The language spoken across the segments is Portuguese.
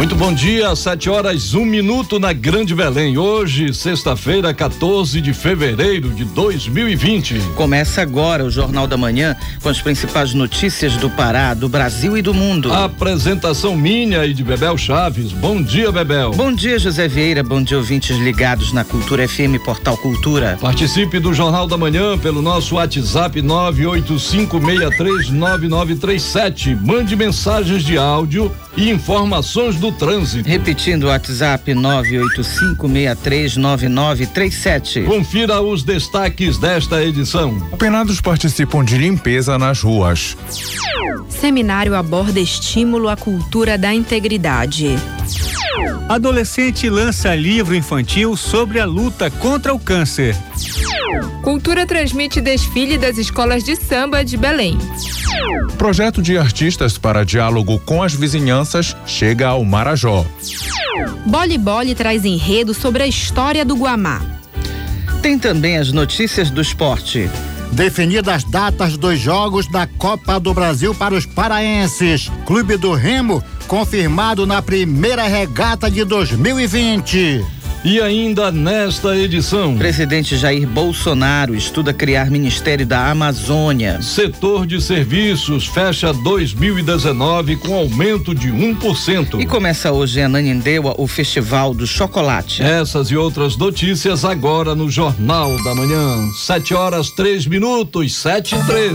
Muito bom dia, sete horas, um minuto na Grande Belém. Hoje, sexta-feira, 14 de fevereiro de 2020. Começa agora o Jornal da Manhã com as principais notícias do Pará, do Brasil e do mundo. A apresentação minha e de Bebel Chaves. Bom dia, Bebel. Bom dia, José Vieira. Bom dia, ouvintes ligados na Cultura FM Portal Cultura. Participe do Jornal da Manhã pelo nosso WhatsApp 985639937. Mande mensagens de áudio e informações do trânsito. Repetindo o WhatsApp 985639937. Confira os destaques desta edição. Apenados participam de limpeza nas ruas. Seminário aborda estímulo à cultura da integridade. Adolescente lança livro infantil sobre a luta contra o câncer. Cultura transmite desfile das escolas de samba de Belém. Projeto de artistas para diálogo com as vizinhanças chega ao Marajó. Bole Bole traz enredo sobre a história do Guamá. Tem também as notícias do esporte. Definidas datas dos jogos da Copa do Brasil para os paraenses. Clube do Remo confirmado na primeira regata de 2020. E ainda nesta edição. Presidente Jair Bolsonaro estuda criar Ministério da Amazônia. Setor de serviços fecha 2019 com aumento de 1%. E começa hoje em Ananindeua o Festival do Chocolate. Essas e outras notícias agora no Jornal da Manhã. 7 horas 3 minutos, 7 e 3.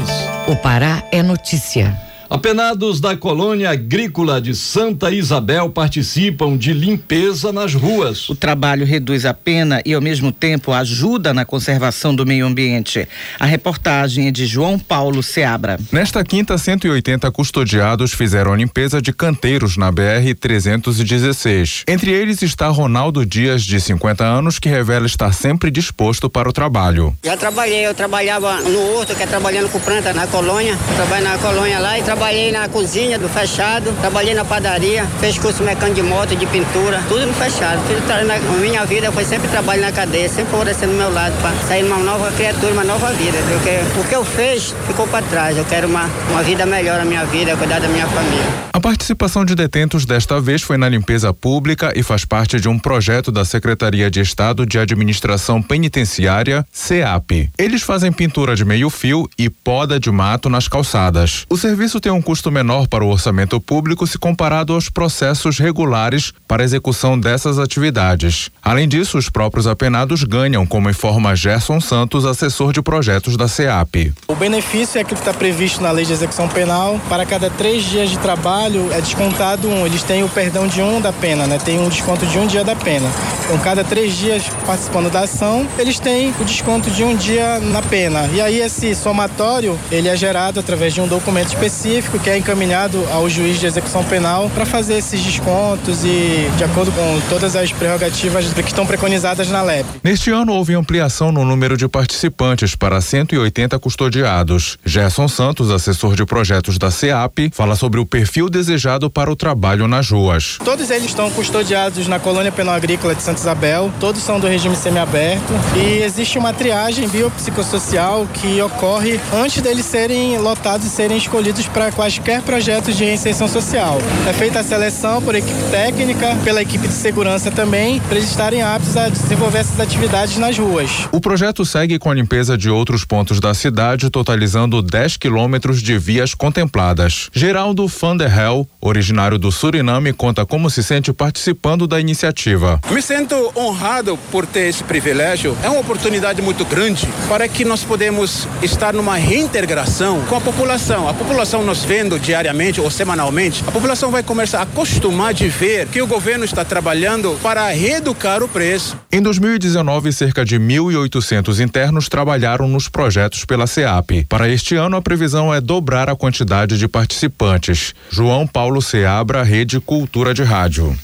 O Pará é notícia. Apenados da colônia agrícola de Santa Isabel participam de limpeza nas ruas. O trabalho reduz a pena e, ao mesmo tempo, ajuda na conservação do meio ambiente. A reportagem é de João Paulo Seabra. Nesta quinta, 180 custodiados fizeram a limpeza de canteiros na BR-316. Entre eles está Ronaldo Dias, de 50 anos, que revela estar sempre disposto para o trabalho. Já trabalhei, eu trabalhava no horto, que é trabalhando com planta na colônia. Trabalho na colônia lá e trabalhei na cozinha do fechado, trabalhei na padaria, fez curso mecânico de moto, de pintura, tudo no fechado. Tudo na, minha vida foi sempre trabalho na cadeia, sempre favorecendo do meu lado para sair uma nova criatura, uma nova vida. Porque o que eu fiz ficou para trás. Eu quero uma, uma vida melhor na minha vida, cuidar da minha família. A participação de detentos desta vez foi na limpeza pública e faz parte de um projeto da Secretaria de Estado de Administração Penitenciária, SEAP. Eles fazem pintura de meio-fio e poda de mato nas calçadas. O serviço tem um custo menor para o orçamento público se comparado aos processos regulares para execução dessas atividades. Além disso, os próprios apenados ganham, como informa Gerson Santos, assessor de projetos da SEAP. O benefício é aquilo que está previsto na lei de execução penal. Para cada três dias de trabalho é descontado um. Eles têm o perdão de um da pena, né? Tem um desconto de um dia da pena. Então, cada três dias participando da ação, eles têm o desconto de um dia na pena. E aí esse somatório ele é gerado através de um documento específico específico que é encaminhado ao juiz de execução penal para fazer esses descontos e de acordo com todas as prerrogativas que estão preconizadas na LEP. Neste ano houve ampliação no número de participantes para 180 custodiados. Gerson Santos, assessor de projetos da SEAP, fala sobre o perfil desejado para o trabalho nas ruas. Todos eles estão custodiados na colônia penal agrícola de Santa Isabel, todos são do regime semiaberto e existe uma triagem biopsicossocial que ocorre antes deles serem lotados e serem escolhidos para quaisquer projetos de reinserção social. É feita a seleção por equipe técnica, pela equipe de segurança também, para eles estarem aptos a desenvolver essas atividades nas ruas. O projeto segue com a limpeza de outros pontos da cidade, totalizando 10 quilômetros de vias contempladas. Geraldo van der Hel, originário do Suriname, conta como se sente participando da iniciativa. Me sinto honrado por ter esse privilégio. É uma oportunidade muito grande para que nós podemos estar numa reintegração com a população. A população nos vendo diariamente ou semanalmente, a população vai começar a acostumar de ver que o governo está trabalhando para reeducar o preço. Em 2019, cerca de 1.800 internos trabalharam nos projetos pela SEAP. Para este ano, a previsão é dobrar a quantidade de participantes. João Paulo Seabra, Rede Cultura de Rádio.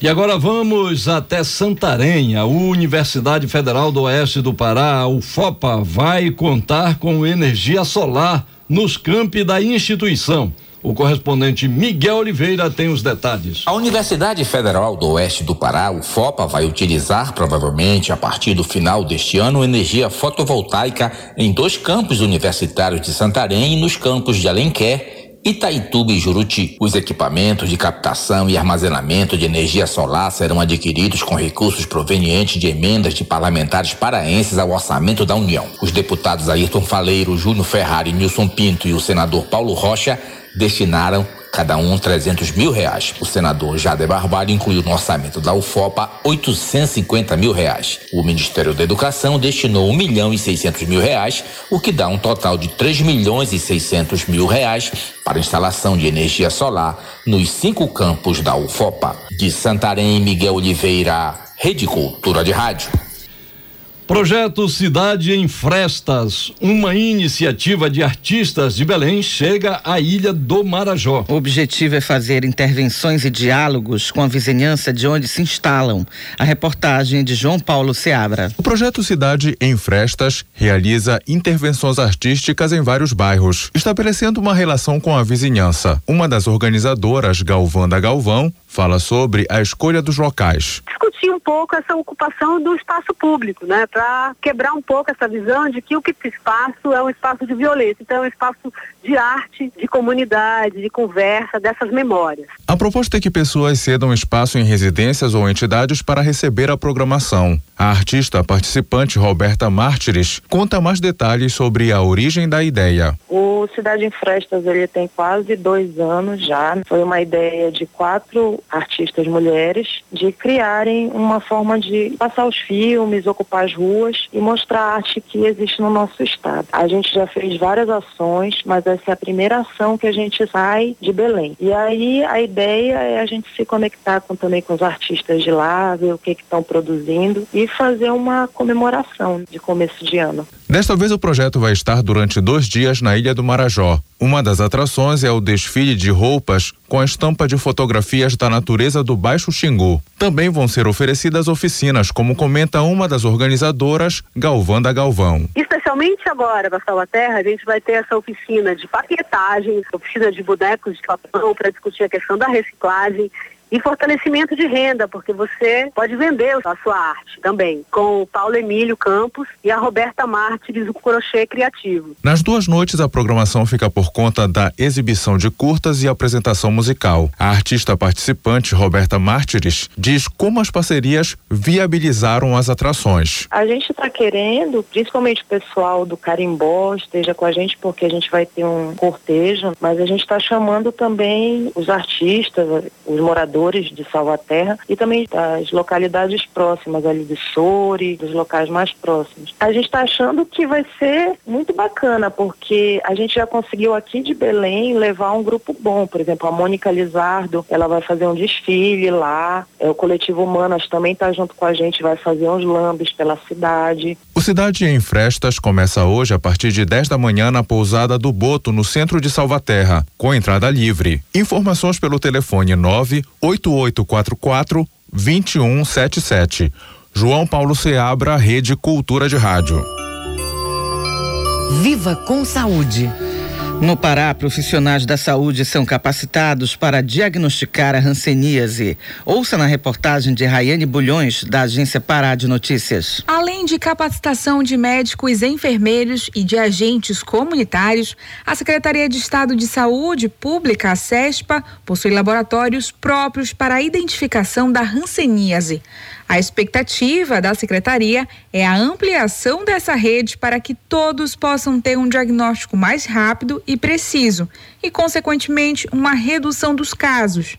E agora vamos até Santarém. A Universidade Federal do Oeste do Pará, a UFOPA, vai contar com energia solar nos campi da instituição. O correspondente Miguel Oliveira tem os detalhes. A Universidade Federal do Oeste do Pará, o FOPA, vai utilizar provavelmente a partir do final deste ano energia fotovoltaica em dois campos universitários de Santarém e nos campos de Alenquer Itaituba e Juruti. Os equipamentos de captação e armazenamento de energia solar serão adquiridos com recursos provenientes de emendas de parlamentares paraenses ao orçamento da União. Os deputados Ayrton Faleiro, Júnior Ferrari, Nilson Pinto e o senador Paulo Rocha destinaram cada um 300 mil reais. O senador Jader Barbalho incluiu no orçamento da UFOPA 850 mil reais. O Ministério da Educação destinou 1 milhão e 600 mil reais, o que dá um total de 3 milhões e 600 mil reais para instalação de energia solar nos cinco campos da UFOPA. De Santarém, Miguel Oliveira, Rede Cultura de Rádio. Projeto Cidade em Frestas, uma iniciativa de artistas de Belém, chega à Ilha do Marajó. O objetivo é fazer intervenções e diálogos com a vizinhança de onde se instalam. A reportagem de João Paulo Seabra. O projeto Cidade em Frestas realiza intervenções artísticas em vários bairros, estabelecendo uma relação com a vizinhança. Uma das organizadoras, Galvanda Galvão, fala sobre a escolha dos locais. Discutir um pouco essa ocupação do espaço público, né? Para quebrar um pouco essa visão de que o que esse espaço é um espaço de violência, então é um espaço de arte, de comunidade, de conversa, dessas memórias. A proposta é que pessoas cedam espaço em residências ou entidades para receber a programação. A artista participante Roberta Mártires conta mais detalhes sobre a origem da ideia. O Cidade em Frestas ele tem quase dois anos já. Foi uma ideia de quatro artistas mulheres de criarem uma forma de passar os filmes, ocupar as ruas e mostrar a arte que existe no nosso estado. A gente já fez várias ações, mas essa é a primeira ação que a gente sai de Belém. E aí a ideia é a gente se conectar com, também com os artistas de lá, ver o que estão produzindo e fazer uma comemoração de começo de ano. Desta vez o projeto vai estar durante dois dias na Ilha do Marajó. Uma das atrações é o desfile de roupas com a estampa de fotografias da natureza do Baixo Xingu. Também vão ser oferecidas oficinas, como comenta uma das organizadoras, Galvanda Galvão. Especialmente agora, para Terra, a gente vai ter essa oficina de paquetagem, oficina de bonecos de papel para discutir a questão da reciclagem e fortalecimento de renda, porque você pode vender a sua arte também, com o Paulo Emílio Campos e a Roberta Martins, o crochê criativo. Nas duas noites, a programação fica por conta da exibição de curtas e apresentação musical. A artista participante, Roberta Martins, diz como as parcerias viabilizaram as atrações. A gente está querendo, principalmente o pessoal do Carimbó esteja com a gente, porque a gente vai ter um cortejo, mas a gente está chamando também os artistas, os moradores de Salvaterra e também das localidades próximas ali de Soure, dos locais mais próximos. A gente está achando que vai ser muito bacana, porque a gente já conseguiu aqui de Belém levar um grupo bom. Por exemplo, a Mônica Lizardo, ela vai fazer um desfile lá. É, o Coletivo Humanas também está junto com a gente, vai fazer uns lambes pela cidade. O Cidade em Frestas começa hoje a partir de 10 da manhã na pousada do Boto, no centro de Salvaterra, com entrada livre. Informações pelo telefone 98844 2177. João Paulo Seabra, Rede Cultura de Rádio. Viva com saúde. No Pará, profissionais da saúde são capacitados para diagnosticar a hanseníase. Ouça na reportagem de Raiane Bulhões, da agência Pará de Notícias. Além de capacitação de médicos, enfermeiros e de agentes comunitários, a Secretaria de Estado de Saúde Pública, a CESPA, possui laboratórios próprios para a identificação da hanseníase. A expectativa da secretaria é a ampliação dessa rede para que todos possam ter um diagnóstico mais rápido e preciso e, consequentemente, uma redução dos casos.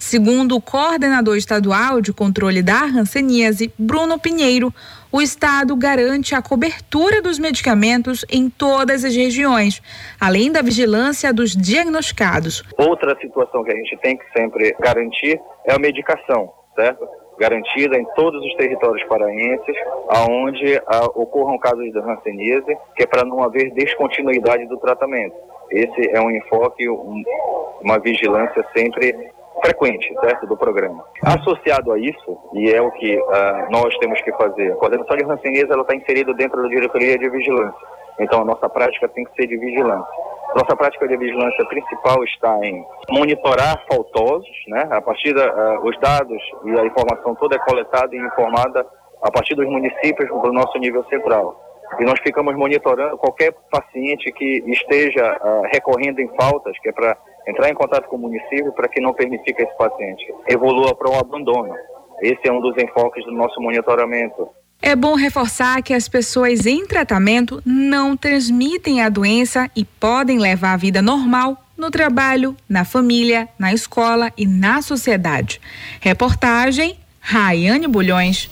Segundo o coordenador estadual de controle da hanseníase, Bruno Pinheiro, o Estado garante a cobertura dos medicamentos em todas as regiões, além da vigilância dos diagnosticados. Outra situação que a gente tem que sempre garantir é a medicação, certo? Garantida em todos os territórios paraenses, aonde ah, ocorram casos de hanseníase, que é para não haver descontinuidade do tratamento. Esse é um enfoque, um, uma vigilância sempre frequente, certo, do programa. Associado a isso, e é o que ah, nós temos que fazer, a coordenação de hanseníase está inserida dentro da diretoria de vigilância. Então a nossa prática tem que ser de vigilância. Nossa prática de vigilância principal está em monitorar faltosos, né? A partir dos uh, dados e a informação toda é coletada e informada a partir dos municípios do nosso nível central. E nós ficamos monitorando qualquer paciente que esteja uh, recorrendo em faltas, que é para entrar em contato com o município para que não permitir que esse paciente evolua para um abandono. Esse é um dos enfoques do nosso monitoramento. É bom reforçar que as pessoas em tratamento não transmitem a doença e podem levar a vida normal no trabalho, na família, na escola e na sociedade. Reportagem Raiane Bulhões.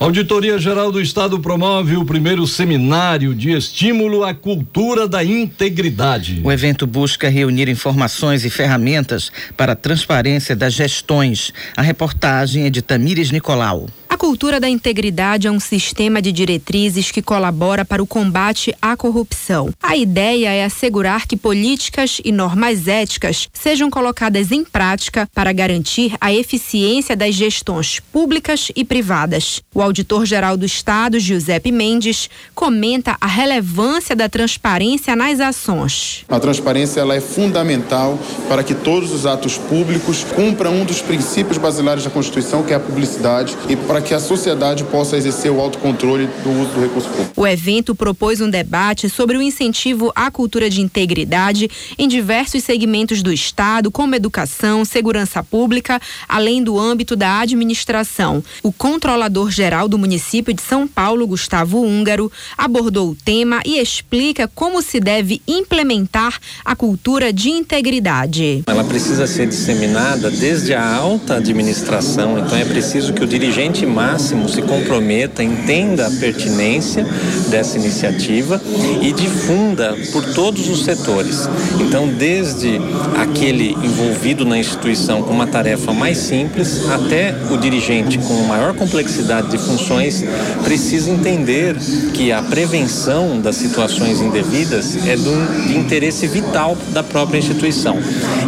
Auditoria Geral do Estado promove o primeiro seminário de estímulo à cultura da integridade. O evento busca reunir informações e ferramentas para a transparência das gestões. A reportagem é de Tamires Nicolau. A cultura da integridade é um sistema de diretrizes que colabora para o combate à corrupção. A ideia é assegurar que políticas e normas éticas sejam colocadas em prática para garantir a eficiência das gestões públicas e privadas. O auditor-geral do Estado, Giuseppe Mendes, comenta a relevância da transparência nas ações. A transparência ela é fundamental para que todos os atos públicos cumpram um dos princípios basilares da Constituição, que é a publicidade, e para que a sociedade possa exercer o autocontrole do uso do recurso público. O evento propôs um debate sobre o incentivo à cultura de integridade em diversos segmentos do Estado, como educação, segurança pública, além do âmbito da administração. O controlador-geral do município de São Paulo, Gustavo Húngaro, abordou o tema e explica como se deve implementar a cultura de integridade. Ela precisa ser disseminada desde a alta administração, então é preciso que o dirigente máximo se comprometa, entenda a pertinência dessa iniciativa e difunda por todos os setores. Então, desde aquele envolvido na instituição com uma tarefa mais simples até o dirigente com maior complexidade de funções precisa entender que a prevenção das situações indevidas é do, de interesse vital da própria instituição.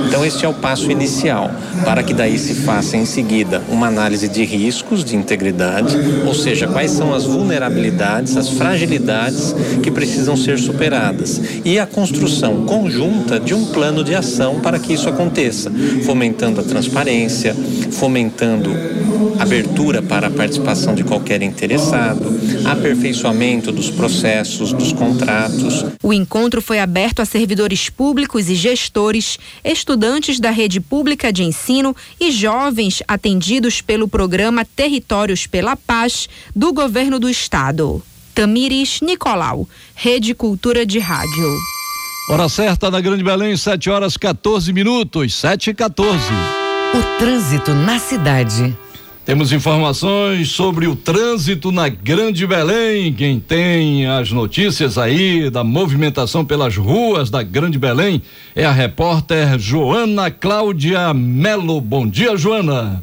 Então, este é o passo inicial para que daí se faça em seguida uma análise de riscos de integridade ou seja, quais são as vulnerabilidades, as fragilidades que precisam ser superadas e a construção conjunta de um plano de ação para que isso aconteça, fomentando a transparência, fomentando abertura para a participação de qualquer interessado, aperfeiçoamento dos processos, dos contratos. O encontro foi aberto a servidores públicos e gestores, estudantes da rede pública de ensino e jovens atendidos pelo programa Territórios pela Paz do governo do estado. Tamires Nicolau, Rede Cultura de Rádio. Hora certa na Grande Belém, 7 horas 14 minutos, 7 e 14. O trânsito na cidade. Temos informações sobre o trânsito na Grande Belém. Quem tem as notícias aí da movimentação pelas ruas da Grande Belém é a repórter Joana Cláudia Melo. Bom dia, Joana.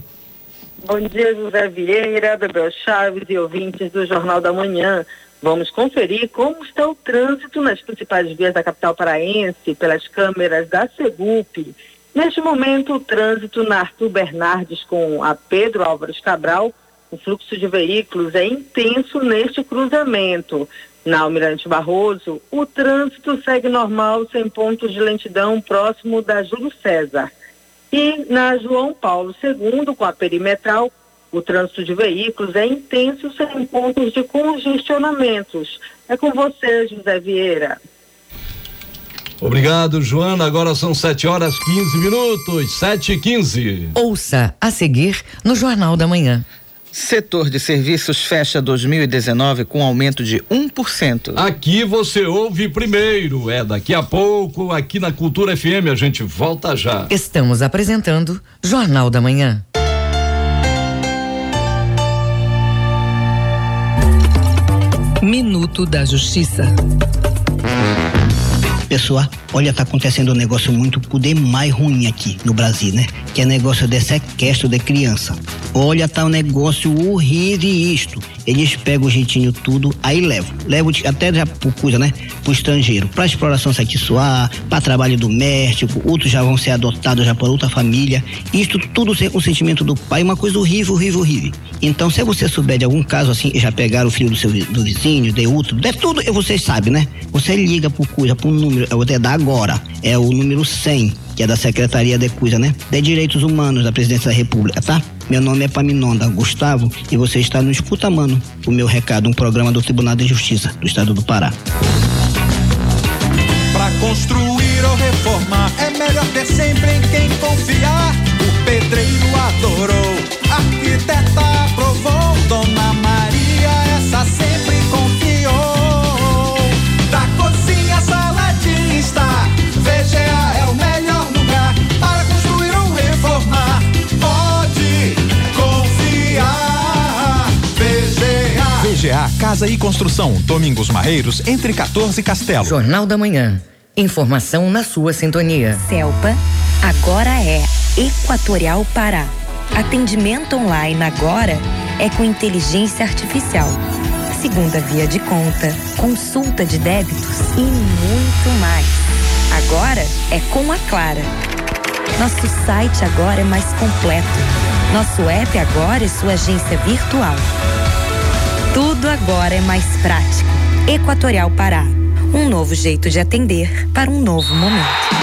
Bom dia, José Vieira, Bebel Chaves e ouvintes do Jornal da Manhã. Vamos conferir como está o trânsito nas principais vias da capital paraense pelas câmeras da Segup Neste momento, o trânsito na Arthur Bernardes com a Pedro Álvares Cabral, o fluxo de veículos é intenso neste cruzamento. Na Almirante Barroso, o trânsito segue normal sem pontos de lentidão próximo da Júlio César. E na João Paulo II, com a perimetral, o trânsito de veículos é intenso sem pontos de congestionamentos. É com você, José Vieira. Obrigado, Joana. Agora são 7 horas 15 minutos, 7 e 15. Ouça a seguir no Jornal da Manhã. Setor de serviços fecha 2019 com aumento de 1%. Aqui você ouve primeiro. É daqui a pouco, aqui na Cultura FM. A gente volta já. Estamos apresentando Jornal da Manhã. Minuto da Justiça pessoa, olha, tá acontecendo um negócio muito poder mais ruim aqui no Brasil, né? Que é negócio de sequestro de criança. Olha, tá um negócio horrível isto. Eles pegam o jeitinho tudo, aí levam. Levam até já por coisa, né? Pro estrangeiro. Pra exploração sexual, pra trabalho doméstico, outros já vão ser adotados já por outra família. Isto tudo sem consentimento do pai, uma coisa horrível, horrível, horrível. Então, se você souber de algum caso assim, já pegaram o filho do seu do vizinho, de outro, de tudo, vocês sabem, né? Você liga por coisa, por número, eu vou até dar agora. É o número 100 que é da Secretaria de Coisa, né? De Direitos Humanos da Presidência da República, tá? Meu nome é Paminonda Gustavo e você está no Escuta Mano, o meu recado, um programa do Tribunal de Justiça do Estado do Pará. Para construir ou reformar é melhor ter sempre em quem confiar. O pedreiro adorou, a arquiteta aprovou, Dona Maria essa sempre Casa e Construção, Domingos Marreiros, entre 14 e Castelo. Jornal da Manhã. Informação na sua sintonia. Celpa agora é Equatorial Pará. Atendimento online agora é com inteligência artificial. Segunda via de conta, consulta de débitos e muito mais. Agora é com a Clara. Nosso site agora é mais completo. Nosso app agora é sua agência virtual. Tudo agora é mais prático. Equatorial Pará. Um novo jeito de atender para um novo momento.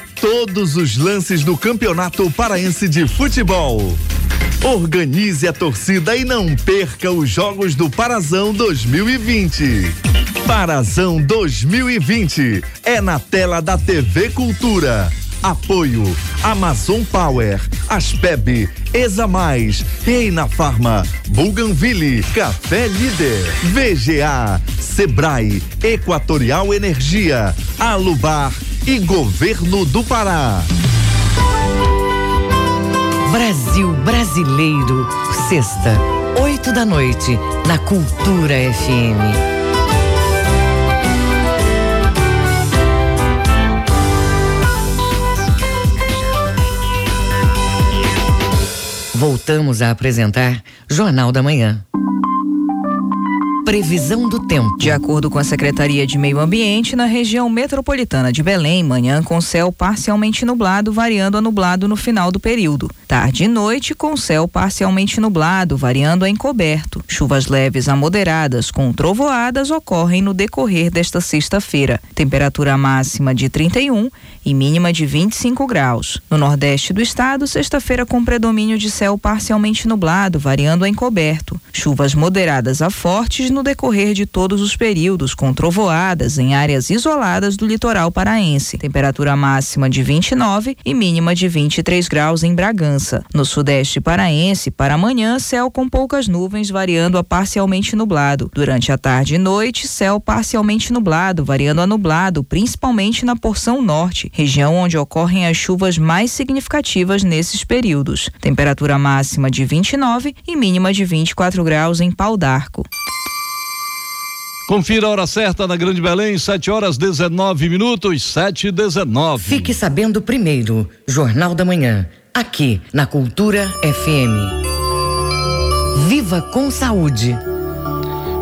todos os lances do Campeonato Paraense de Futebol. Organize a torcida e não perca os jogos do Parazão 2020. Parazão 2020 é na tela da TV Cultura. Apoio Amazon Power, Aspeb, Exa Mais, Reina Farma, Buganville, Café Líder, VGA, Sebrae, Equatorial Energia, Alubar e Governo do Pará. Brasil Brasileiro, sexta, oito da noite, na Cultura FM. Voltamos a apresentar Jornal da Manhã. Previsão do tempo. De acordo com a Secretaria de Meio Ambiente, na região metropolitana de Belém, manhã com céu parcialmente nublado, variando a nublado no final do período. Tarde e noite com céu parcialmente nublado, variando a encoberto. Chuvas leves a moderadas com trovoadas ocorrem no decorrer desta sexta-feira. Temperatura máxima de 31 e mínima de 25 graus. No nordeste do estado, sexta-feira com predomínio de céu parcialmente nublado, variando a encoberto. Chuvas moderadas a fortes no decorrer de todos os períodos, com trovoadas em áreas isoladas do litoral paraense. Temperatura máxima de 29 e mínima de 23 graus em Bragança. No sudeste paraense, para amanhã, céu com poucas nuvens, variando a parcialmente nublado. Durante a tarde e noite, céu parcialmente nublado, variando a nublado, principalmente na porção norte, região onde ocorrem as chuvas mais significativas nesses períodos. Temperatura máxima de 29 e mínima de 24 graus em Pau d'Arco. Confira a hora certa na Grande Belém, 7 horas 19 minutos, 7 e 19. Fique sabendo primeiro, Jornal da Manhã, aqui na Cultura FM. Viva com saúde.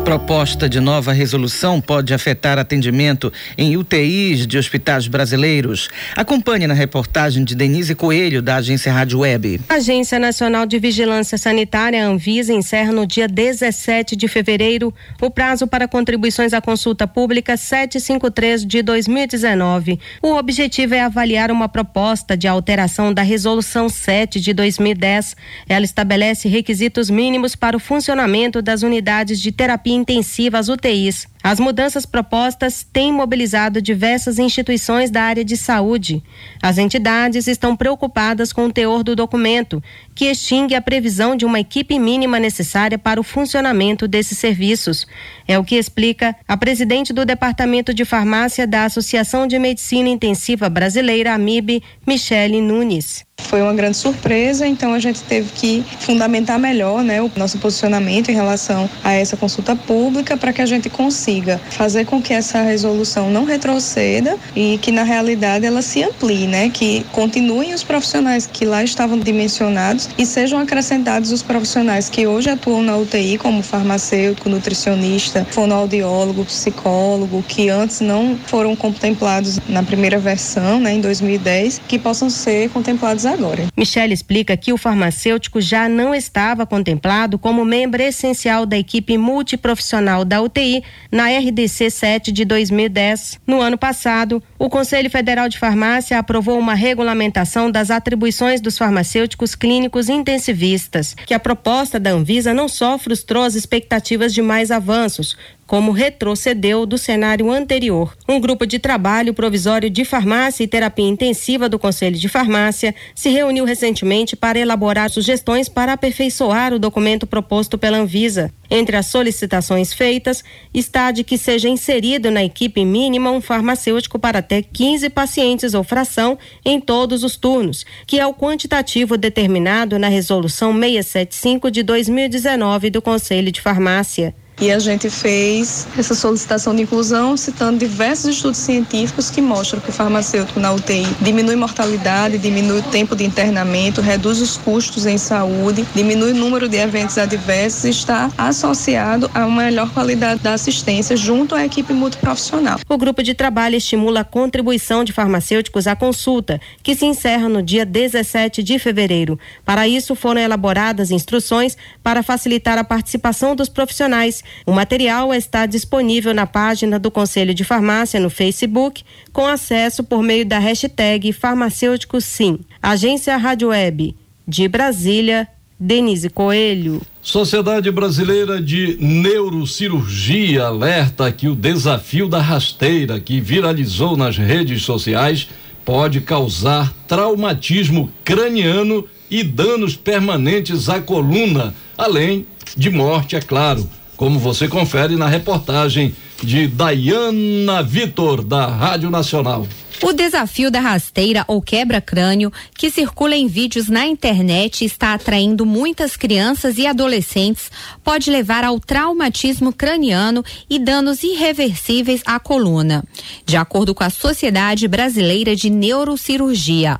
Proposta de nova resolução pode afetar atendimento em UTIs de hospitais brasileiros. Acompanhe na reportagem de Denise Coelho, da agência Rádio Web. A Agência Nacional de Vigilância Sanitária, Anvisa, encerra no dia 17 de fevereiro o prazo para contribuições à consulta pública 753 de 2019. O objetivo é avaliar uma proposta de alteração da Resolução 7 de 2010. Ela estabelece requisitos mínimos para o funcionamento das unidades de terapia intensiva às UTIs. As mudanças propostas têm mobilizado diversas instituições da área de saúde. As entidades estão preocupadas com o teor do documento, que extingue a previsão de uma equipe mínima necessária para o funcionamento desses serviços. É o que explica a presidente do Departamento de Farmácia da Associação de Medicina Intensiva Brasileira, AMIB, Michele Nunes. Foi uma grande surpresa, então a gente teve que fundamentar melhor né, o nosso posicionamento em relação a essa consulta pública para que a gente consiga fazer com que essa resolução não retroceda e que na realidade ela se amplie, né, que continuem os profissionais que lá estavam dimensionados e sejam acrescentados os profissionais que hoje atuam na UTI, como farmacêutico, nutricionista, fonoaudiólogo, psicólogo, que antes não foram contemplados na primeira versão, né, em 2010, que possam ser contemplados agora. Michelle explica que o farmacêutico já não estava contemplado como membro essencial da equipe multiprofissional da UTI na RDC 7 de 2010. No ano passado, o Conselho Federal de Farmácia aprovou uma regulamentação das atribuições dos farmacêuticos clínicos intensivistas, que a proposta da Anvisa não só frustrou as expectativas de mais avanços, como retrocedeu do cenário anterior. Um grupo de trabalho provisório de farmácia e terapia intensiva do Conselho de Farmácia se reuniu recentemente para elaborar sugestões para aperfeiçoar o documento proposto pela Anvisa. Entre as solicitações feitas está de que seja inserido na equipe mínima um farmacêutico para até 15 pacientes ou fração em todos os turnos, que é o quantitativo determinado na Resolução 675 de 2019 do Conselho de Farmácia. E a gente fez essa solicitação de inclusão citando diversos estudos científicos que mostram que o farmacêutico na UTI diminui mortalidade, diminui o tempo de internamento, reduz os custos em saúde, diminui o número de eventos adversos e está associado a uma melhor qualidade da assistência junto à equipe multiprofissional. O grupo de trabalho estimula a contribuição de farmacêuticos à consulta, que se encerra no dia 17 de fevereiro. Para isso, foram elaboradas instruções para facilitar a participação dos profissionais o material está disponível na página do Conselho de Farmácia no Facebook, com acesso por meio da hashtag Farmacêutico Sim. Agência Rádio Web. De Brasília, Denise Coelho. Sociedade Brasileira de Neurocirurgia alerta que o desafio da rasteira que viralizou nas redes sociais pode causar traumatismo craniano e danos permanentes à coluna, além de morte, é claro como você confere na reportagem de Dayana Vitor, da Rádio Nacional. O desafio da rasteira ou quebra-crânio, que circula em vídeos na internet e está atraindo muitas crianças e adolescentes, pode levar ao traumatismo craniano e danos irreversíveis à coluna, de acordo com a Sociedade Brasileira de Neurocirurgia.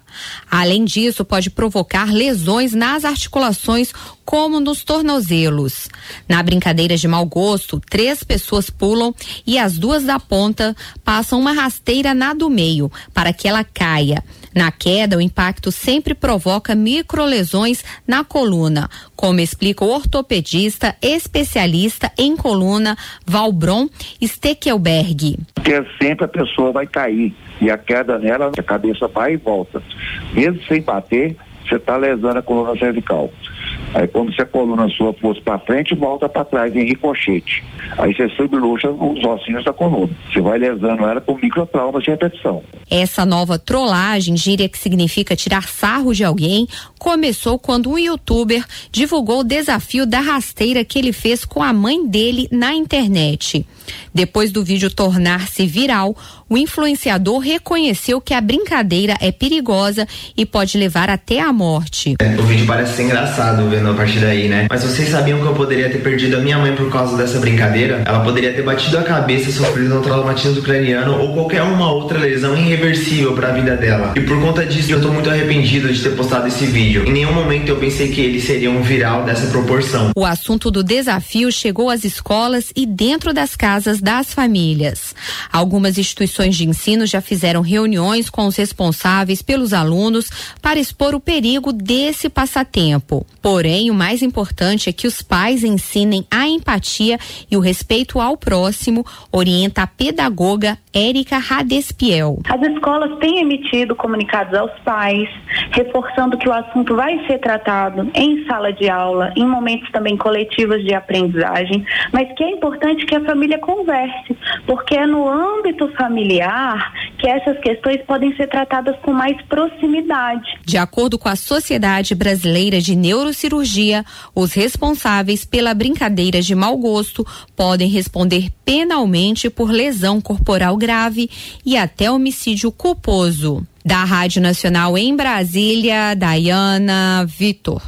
Além disso, pode provocar lesões nas articulações, como nos tornozelos. Na brincadeira de mau gosto, três pessoas pulam e as duas da ponta passam uma rasteira na do meio para que ela caia. Na queda, o impacto sempre provoca microlesões na coluna, como explica o ortopedista especialista em coluna Valbron Steckelberg. Porque sempre a pessoa vai cair e a queda nela, a cabeça vai e volta. Mesmo sem bater, você está lesando a coluna cervical. Aí quando se a coluna sua fosse para frente, volta para trás em ricochete. Aí você subluxa os ossinhos da coluna. Você vai lesando ela com microtraumas de repetição. Essa nova trollagem, gíria que significa tirar sarro de alguém, começou quando um youtuber divulgou o desafio da rasteira que ele fez com a mãe dele na internet. Depois do vídeo tornar-se viral, o influenciador reconheceu que a brincadeira é perigosa e pode levar até a morte. O vídeo parece ser engraçado vendo a partir daí, né? Mas vocês sabiam que eu poderia ter perdido a minha mãe por causa dessa brincadeira? Ela poderia ter batido a cabeça, sofrido um traumatismo craniano ou qualquer uma outra lesão irreversível para a vida dela. E por conta disso, eu tô muito arrependido de ter postado esse vídeo. Em nenhum momento eu pensei que ele seria um viral dessa proporção. O assunto do desafio chegou às escolas e dentro das casas casas das famílias. Algumas instituições de ensino já fizeram reuniões com os responsáveis pelos alunos para expor o perigo desse passatempo. Porém, o mais importante é que os pais ensinem a empatia e o respeito ao próximo, orienta a pedagoga Érica Radespiel. As escolas têm emitido comunicados aos pais, reforçando que o assunto vai ser tratado em sala de aula, em momentos também coletivos de aprendizagem, mas que é importante que a família converse, porque é no âmbito familiar que essas questões podem ser tratadas com mais proximidade. De acordo com a Sociedade Brasileira de Neurocirurgia, os responsáveis pela brincadeira de mau gosto podem responder penalmente por lesão corporal grave e até homicídio culposo. Da Rádio Nacional em Brasília, Dayana Vitor.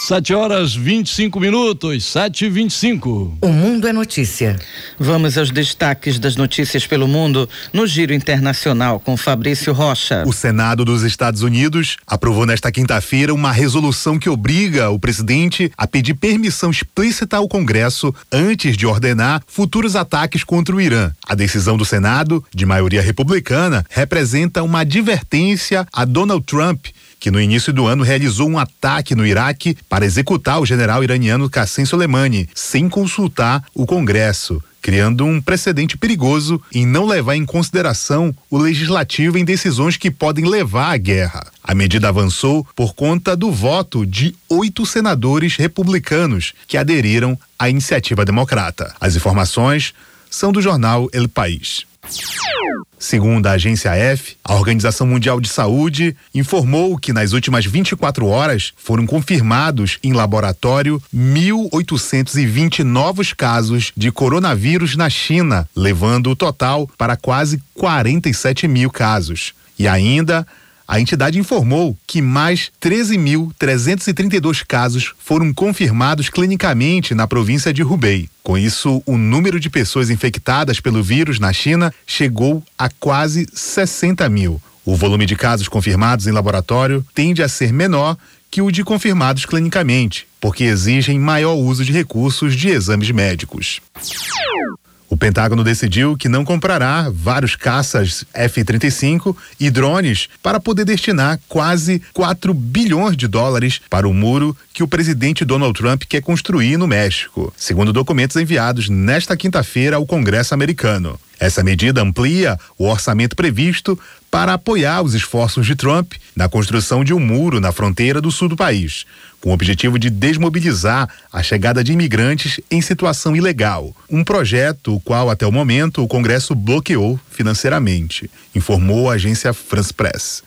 Sete horas 25 minutos, sete e vinte e cinco. O Mundo é Notícia. Vamos aos destaques das notícias pelo mundo no Giro Internacional com Fabrício Rocha. O Senado dos Estados Unidos aprovou nesta quinta-feira uma resolução que obriga o presidente a pedir permissão explícita ao Congresso antes de ordenar futuros ataques contra o Irã. A decisão do Senado, de maioria republicana, representa uma advertência a Donald Trump que no início do ano realizou um ataque no Iraque para executar o general iraniano Qassem Soleimani, sem consultar o Congresso criando um precedente perigoso em não levar em consideração o legislativo em decisões que podem levar à guerra. A medida avançou por conta do voto de oito senadores republicanos que aderiram à iniciativa democrata. As informações são do jornal El País. Segundo a agência F, a Organização Mundial de Saúde informou que nas últimas 24 horas foram confirmados em laboratório 1.820 novos casos de coronavírus na China, levando o total para quase 47 mil casos. E ainda a entidade informou que mais 13.332 casos foram confirmados clinicamente na província de Hubei. Com isso, o número de pessoas infectadas pelo vírus na China chegou a quase 60 mil. O volume de casos confirmados em laboratório tende a ser menor que o de confirmados clinicamente, porque exigem maior uso de recursos de exames médicos. O Pentágono decidiu que não comprará vários caças F-35 e drones para poder destinar quase 4 bilhões de dólares para o muro que o presidente Donald Trump quer construir no México, segundo documentos enviados nesta quinta-feira ao Congresso americano. Essa medida amplia o orçamento previsto para apoiar os esforços de Trump na construção de um muro na fronteira do sul do país, com o objetivo de desmobilizar a chegada de imigrantes em situação ilegal. Um projeto o qual, até o momento, o Congresso bloqueou financeiramente, informou a agência France Press.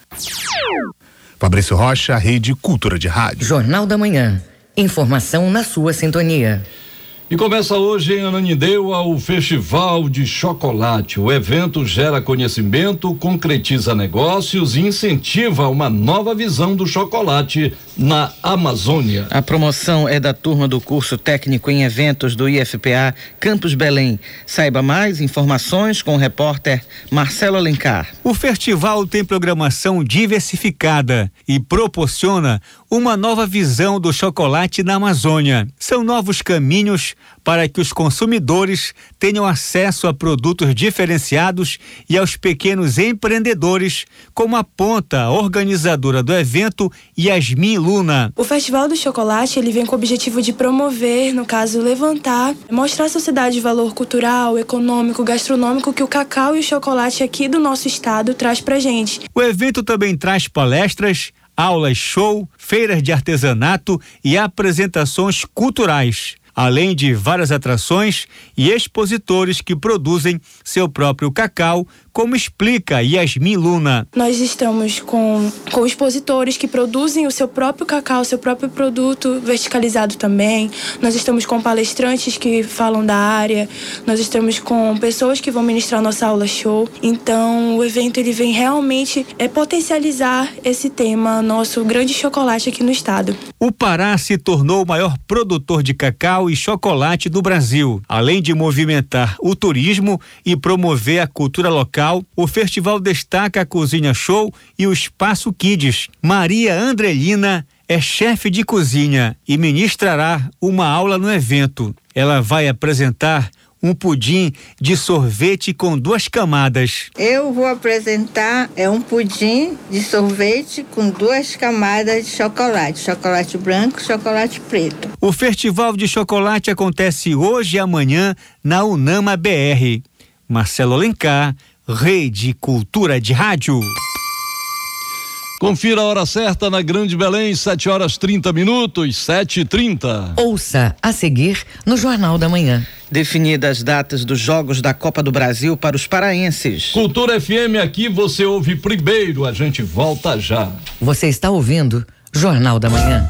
Fabrício Rocha, Rede Cultura de Rádio. Jornal da Manhã. Informação na sua sintonia. E começa hoje em Ananindeua o Festival de Chocolate. O evento gera conhecimento, concretiza negócios e incentiva uma nova visão do chocolate na Amazônia. A promoção é da turma do curso técnico em eventos do IFPA Campus Belém. Saiba mais informações com o repórter Marcelo Alencar. O festival tem programação diversificada e proporciona uma nova visão do chocolate na Amazônia. São novos caminhos para que os consumidores tenham acesso a produtos diferenciados e aos pequenos empreendedores, como aponta a organizadora do evento, Yasmin Luna. O Festival do Chocolate ele vem com o objetivo de promover, no caso, levantar, mostrar à sociedade o valor cultural, econômico, gastronômico que o cacau e o chocolate aqui do nosso estado traz pra gente. O evento também traz palestras, aulas show, feiras de artesanato e apresentações culturais além de várias atrações e expositores que produzem seu próprio cacau como explica Yasmin Luna. Nós estamos com, com expositores que produzem o seu próprio cacau, seu próprio produto verticalizado também. Nós estamos com palestrantes que falam da área. Nós estamos com pessoas que vão ministrar nossa aula show. Então, o evento ele vem realmente é potencializar esse tema, nosso grande chocolate aqui no estado. O Pará se tornou o maior produtor de cacau e chocolate do Brasil, além de movimentar o turismo e promover a cultura local local, o festival destaca a Cozinha Show e o Espaço Kids. Maria Andrelina é chefe de cozinha e ministrará uma aula no evento. Ela vai apresentar um pudim de sorvete com duas camadas. Eu vou apresentar é um pudim de sorvete com duas camadas de chocolate, chocolate branco e chocolate preto. O Festival de Chocolate acontece hoje e amanhã na Unama BR. Marcelo Alencar, Rede Cultura de Rádio. Confira a hora certa na Grande Belém, 7 horas 30 minutos, 7 e 30 Ouça a seguir no Jornal da Manhã. Definidas as datas dos Jogos da Copa do Brasil para os paraenses. Cultura FM aqui você ouve primeiro, a gente volta já. Você está ouvindo Jornal da Manhã.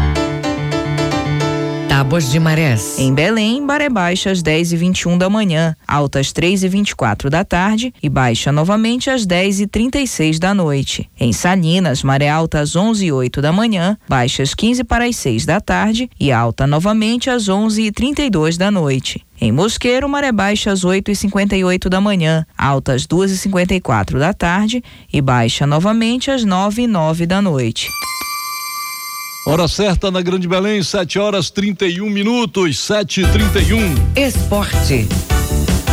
Tábuas de Marés. Em Belém, maré baixa às 10 e 21 da manhã, alta às 3 e 24 da tarde e baixa novamente às 10 e 36 da noite. Em Salinas, maré alta às 11 e 8 da manhã, baixa às 15 para as 6 da tarde e alta novamente às 11 e 32 da noite. Em Mosqueiro, maré baixa às 8 e 58 da manhã, alta às 2 e 54 da tarde e baixa novamente às 9 e 9 da noite. Hora certa na Grande Belém, 7 horas 31 minutos, 7 e 31 Esporte.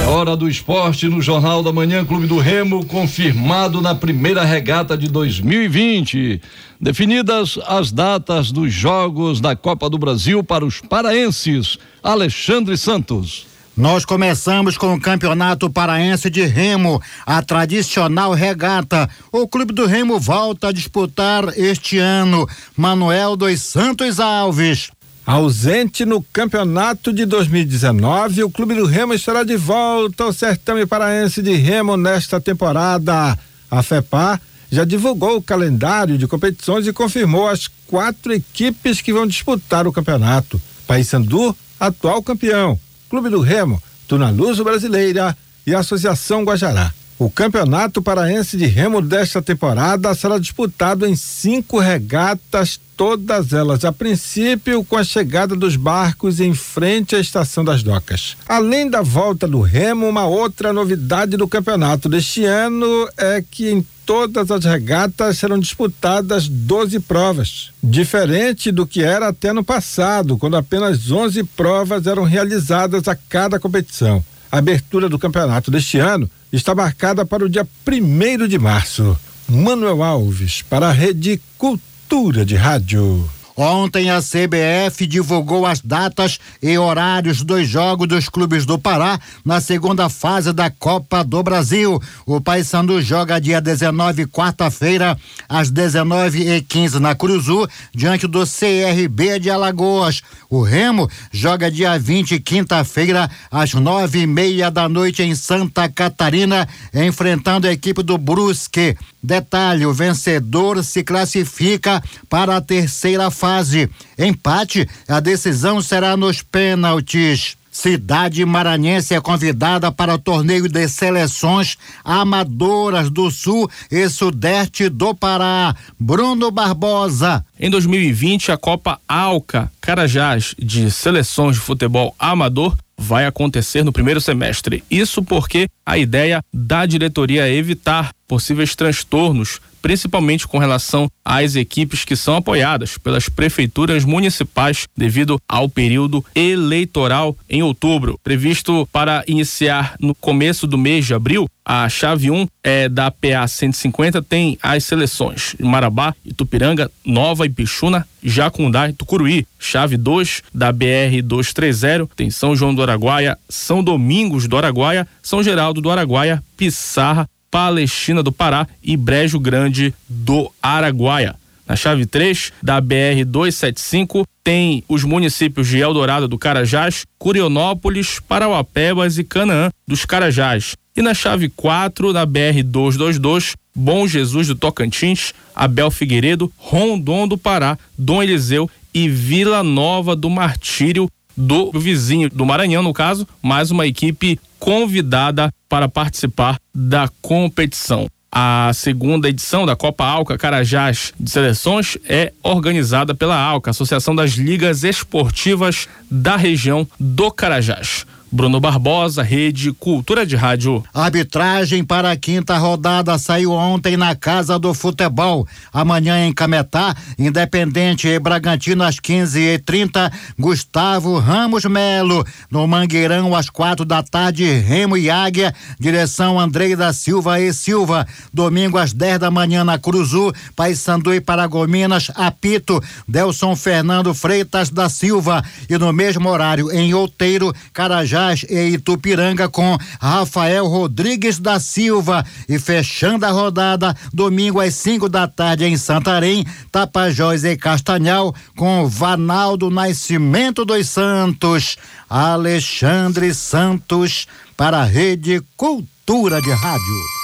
É hora do esporte no Jornal da Manhã, Clube do Remo, confirmado na primeira regata de 2020. Definidas as datas dos Jogos da Copa do Brasil para os paraenses. Alexandre Santos. Nós começamos com o Campeonato Paraense de Remo, a tradicional regata. O Clube do Remo volta a disputar este ano. Manuel dos Santos Alves. Ausente no campeonato de 2019, o Clube do Remo estará de volta ao certame paraense de Remo nesta temporada. A FEPA já divulgou o calendário de competições e confirmou as quatro equipes que vão disputar o campeonato. Paysandu, atual campeão. Clube do Remo, Tuna Luso Brasileira e Associação Guajará. O Campeonato Paraense de Remo desta temporada será disputado em cinco regatas, todas elas a princípio com a chegada dos barcos em frente à Estação das Docas. Além da volta do Remo, uma outra novidade do campeonato deste ano é que em todas as regatas serão disputadas 12 provas, diferente do que era até no passado, quando apenas 11 provas eram realizadas a cada competição. A abertura do campeonato deste ano está marcada para o dia 1 de março. Manuel Alves, para a Rede Cultura de Rádio. Ontem a CBF divulgou as datas e horários dos jogos dos clubes do Pará na segunda fase da Copa do Brasil. O Paysandu joga dia 19, quarta-feira, às 19h15 na Cruzu, diante do CRB de Alagoas. O Remo joga dia 20, quinta-feira, às nove e meia da noite em Santa Catarina, enfrentando a equipe do Brusque. Detalhe: o vencedor se classifica para a terceira fase. Empate, a decisão será nos pênaltis. Cidade Maranhense é convidada para o torneio de seleções amadoras do Sul e Sudeste do Pará. Bruno Barbosa. Em 2020, a Copa Alca Carajás de seleções de futebol amador vai acontecer no primeiro semestre. Isso porque a ideia da diretoria é evitar possíveis transtornos, principalmente com relação às equipes que são apoiadas pelas prefeituras municipais devido ao período eleitoral em outubro, previsto para iniciar no começo do mês de abril. A chave 1 é da PA 150 tem as seleções Marabá, Itupiranga, Nova Ipixuna, Jacundá e Tucuruí. Chave 2 da BR 230 tem São João do Araguaia, São Domingos do Araguaia, São Geraldo do Araguaia, Pissarra, Palestina do Pará e Brejo Grande do Araguaia. Na chave 3 da BR 275 tem os municípios de Eldorado do Carajás, Curionópolis, Parauapebas e Canaã dos Carajás. E na chave 4 da BR 222 Bom Jesus do Tocantins, Abel Figueiredo, Rondon do Pará, Dom Eliseu e Vila Nova do Martírio do vizinho do Maranhão, no caso, mais uma equipe convidada para participar da competição. A segunda edição da Copa Alca Carajás de Seleções é organizada pela Alca, Associação das Ligas Esportivas da região do Carajás. Bruno Barbosa, Rede Cultura de Rádio. Arbitragem para a quinta rodada saiu ontem na Casa do Futebol. Amanhã em Cametá, Independente e Bragantino às 15h30, Gustavo Ramos Melo. No Mangueirão às quatro da tarde, Remo e Águia, direção Andrei da Silva e Silva. Domingo às 10 da manhã na Cruzu, Paysandu e Paragominas, apito, Delson Fernando Freitas da Silva. E no mesmo horário, em Outeiro, Carajá E Itupiranga com Rafael Rodrigues da Silva. E fechando a rodada, domingo às 5 da tarde em Santarém, Tapajós e Castanhal com Vanaldo Nascimento dos Santos. Alexandre Santos para a Rede Cultura de Rádio.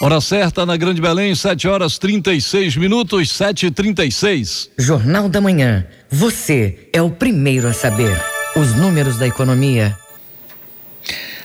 Hora certa na Grande Belém, 7 horas 36 minutos, 7h36. Jornal da Manhã. Você é o primeiro a saber. Os números da economia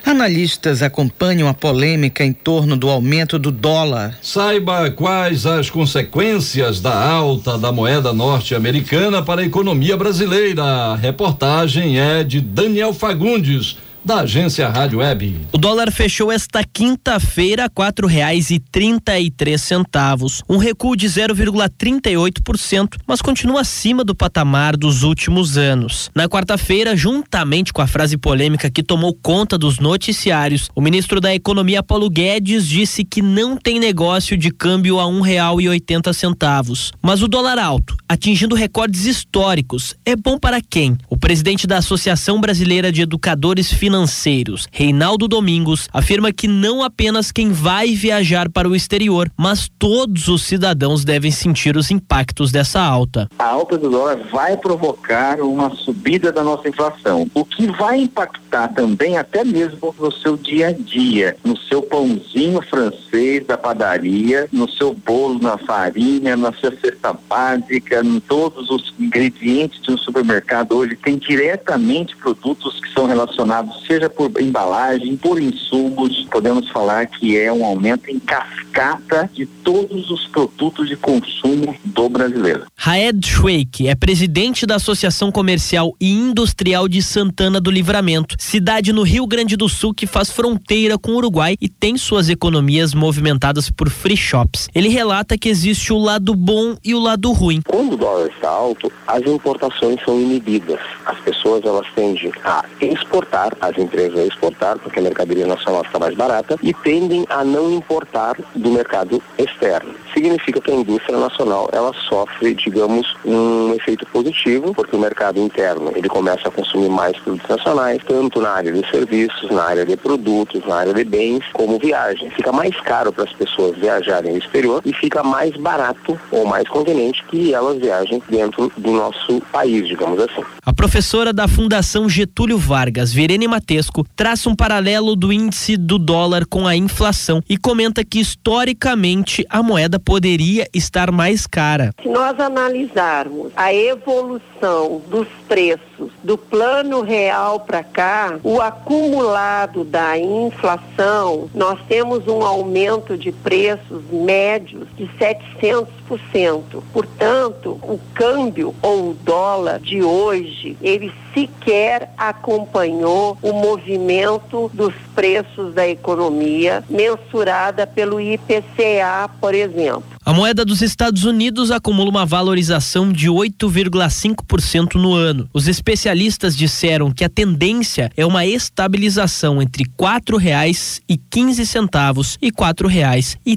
Analistas acompanham a polêmica em torno do aumento do dólar. Saiba quais as consequências da alta da moeda norte-americana para a economia brasileira. A reportagem é de Daniel Fagundes da agência Rádio Web. O dólar fechou esta quinta-feira a quatro reais e trinta e três centavos, um recuo de 0,38%, mas continua acima do patamar dos últimos anos. Na quarta-feira, juntamente com a frase polêmica que tomou conta dos noticiários, o ministro da Economia Paulo Guedes disse que não tem negócio de câmbio a um real e oitenta centavos. Mas o dólar alto, atingindo recordes históricos, é bom para quem? O presidente da Associação Brasileira de Educadores Financeiros financeiros, Reinaldo Domingos, afirma que não apenas quem vai viajar para o exterior, mas todos os cidadãos devem sentir os impactos dessa alta. A alta do dólar vai provocar uma subida da nossa inflação, o que vai impactar também até mesmo no seu dia a dia, no seu pãozinho francês da padaria, no seu bolo na farinha, na sua cesta básica, em todos os ingredientes de um supermercado hoje tem diretamente produtos que são relacionados seja por embalagem, por insumos, podemos falar que é um aumento em cascata de todos os produtos de consumo do brasileiro. Raed Schweik é presidente da Associação Comercial e Industrial de Santana do Livramento, cidade no Rio Grande do Sul que faz fronteira com o Uruguai e tem suas economias movimentadas por free shops. Ele relata que existe o lado bom e o lado ruim. Quando o dólar está alto, as importações são inibidas. As pessoas elas tendem a exportar as empresas a exportar, porque a mercadoria nacional está mais barata, e tendem a não importar do mercado externo. Significa que a indústria nacional ela sofre, digamos, um efeito positivo, porque o mercado interno ele começa a consumir mais produtos nacionais, tanto na área de serviços, na área de produtos, na área de bens, como viagem. Fica mais caro para as pessoas viajarem ao exterior e fica mais barato ou mais conveniente que elas viajem dentro do nosso país, digamos assim. A professora da Fundação Getúlio Vargas, Verene Matesco, traça um paralelo do índice do dólar com a inflação e comenta que historicamente a moeda poderia estar mais cara. Se nós analisarmos a evolução dos preços do plano real para cá, o acumulado da inflação, nós temos um aumento de preços médios de 700%. Portanto, o câmbio ou o dólar de hoje, ele sequer acompanhou o movimento dos preços da economia mensurada pelo IPCA, por exemplo. A moeda dos Estados Unidos acumula uma valorização de 8,5% no ano. Os especialistas disseram que a tendência é uma estabilização entre quatro reais e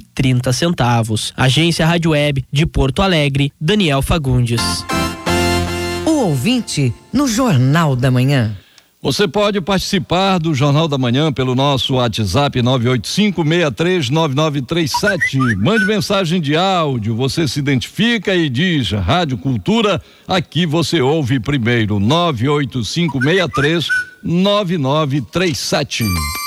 trinta centavos. Agência Rádio Web de Porto Alegre, Daniel Fagundes. O ouvinte no Jornal da Manhã. Você pode participar do Jornal da Manhã pelo nosso WhatsApp 985639937. Mande mensagem de áudio, você se identifica e diz Rádio Cultura, aqui você ouve primeiro 985639937.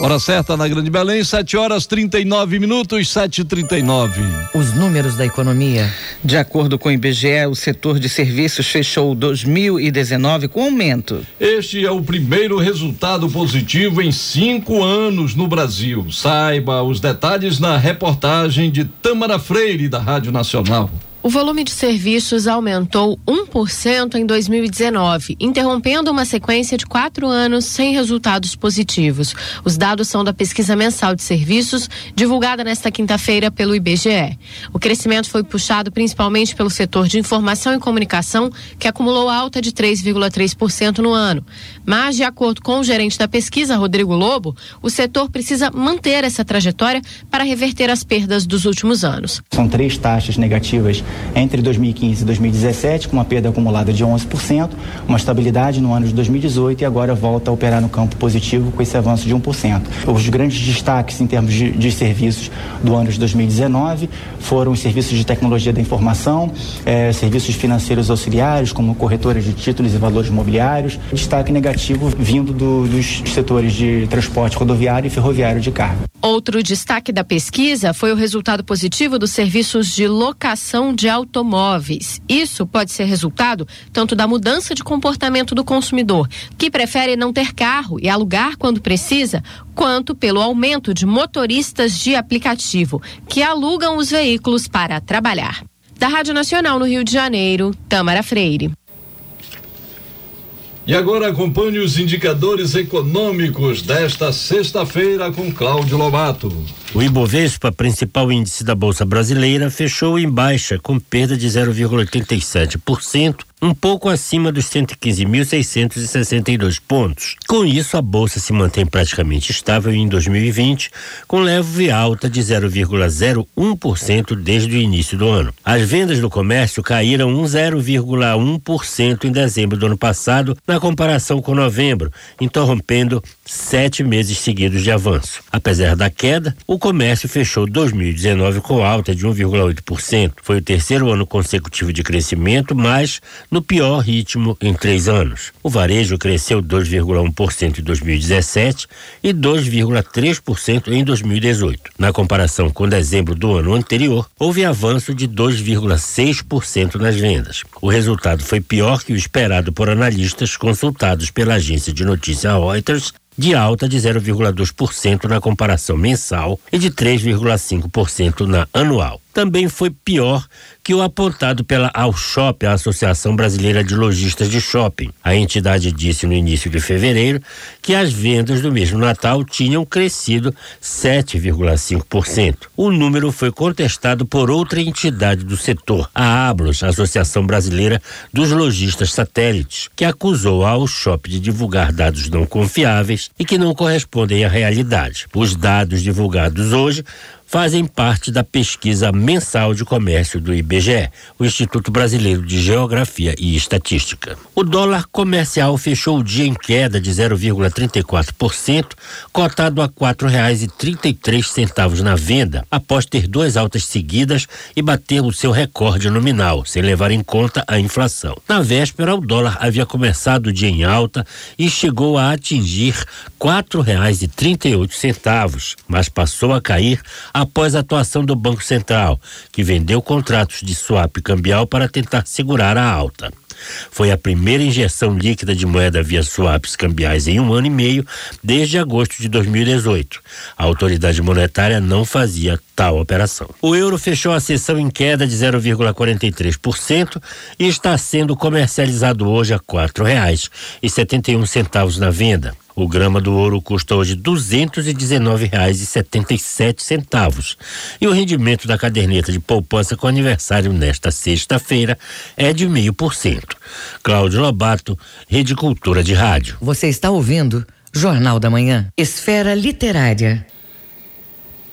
Hora certa na Grande Belém, 7 horas 39 minutos, 7h39. Os números da economia. De acordo com o IBGE, o setor de serviços fechou 2019 com aumento. Este é o primeiro resultado positivo em cinco anos no Brasil. Saiba os detalhes na reportagem de Tamara Freire, da Rádio Nacional. O volume de serviços aumentou 1% em 2019, interrompendo uma sequência de quatro anos sem resultados positivos. Os dados são da pesquisa mensal de serviços, divulgada nesta quinta-feira pelo IBGE. O crescimento foi puxado principalmente pelo setor de informação e comunicação, que acumulou alta de 3,3% no ano. Mas, de acordo com o gerente da pesquisa, Rodrigo Lobo, o setor precisa manter essa trajetória para reverter as perdas dos últimos anos. São três taxas negativas entre 2015 e 2017, com uma perda acumulada de 11%, uma estabilidade no ano de 2018 e agora volta a operar no campo positivo com esse avanço de 1%. Os grandes destaques em termos de, de serviços do ano de 2019 foram os serviços de tecnologia da informação, eh, serviços financeiros auxiliares, como corretoras de títulos e valores mobiliários, destaque negativo vindo do, dos setores de transporte rodoviário e ferroviário de carga. Outro destaque da pesquisa foi o resultado positivo dos serviços de locação de automóveis. Isso pode ser resultado tanto da mudança de comportamento do consumidor, que prefere não ter carro e alugar quando precisa, quanto pelo aumento de motoristas de aplicativo, que alugam os veículos para trabalhar. Da Rádio Nacional no Rio de Janeiro, Tamara Freire. E agora acompanhe os indicadores econômicos desta sexta-feira com Cláudio Lobato. O Ibovespa, principal índice da Bolsa Brasileira, fechou em baixa, com perda de 0,87%, um pouco acima dos 115.662 pontos. Com isso, a Bolsa se mantém praticamente estável em 2020, com leve alta de 0,01% desde o início do ano. As vendas do comércio caíram 0,1% em dezembro do ano passado, na comparação com novembro, interrompendo sete meses seguidos de avanço. Apesar da queda, o comércio fechou 2019 com alta de 1,8%. Foi o terceiro ano consecutivo de crescimento, mas no pior ritmo em três anos. O varejo cresceu 2,1% em 2017 e 2,3% em 2018. Na comparação com dezembro do ano anterior, houve avanço de 2,6% nas vendas. O resultado foi pior que o esperado por analistas consultados pela agência de notícia Reuters de alta de 0,2% na comparação mensal e de 3,5% na anual. Também foi pior que o apontado pela Alshop, a Associação Brasileira de Lojistas de Shopping. A entidade disse no início de fevereiro que as vendas do mesmo Natal tinham crescido 7,5%. O número foi contestado por outra entidade do setor, a Ablos, Associação Brasileira dos Lojistas Satélites, que acusou a Alshop de divulgar dados não confiáveis e que não correspondem à realidade. Os dados divulgados hoje fazem parte da pesquisa mensal de comércio do IBGE, o Instituto Brasileiro de Geografia e Estatística. O dólar comercial fechou o dia em queda de 0,34%, cotado a três centavos na venda, após ter duas altas seguidas e bater o seu recorde nominal, sem levar em conta a inflação. Na véspera, o dólar havia começado o dia em alta e chegou a atingir oito centavos, mas passou a cair após a atuação do Banco Central, que vendeu contratos de swap cambial para tentar segurar a alta. Foi a primeira injeção líquida de moeda via swaps cambiais em um ano e meio, desde agosto de 2018. A autoridade monetária não fazia tal operação. O euro fechou a sessão em queda de 0,43% e está sendo comercializado hoje a um centavos na venda. O grama do ouro custa hoje R$ 219,77 e o rendimento da caderneta de poupança com aniversário nesta sexta-feira é de meio por cento. Cláudio Lobato, Rede Cultura de Rádio. Você está ouvindo Jornal da Manhã, Esfera Literária.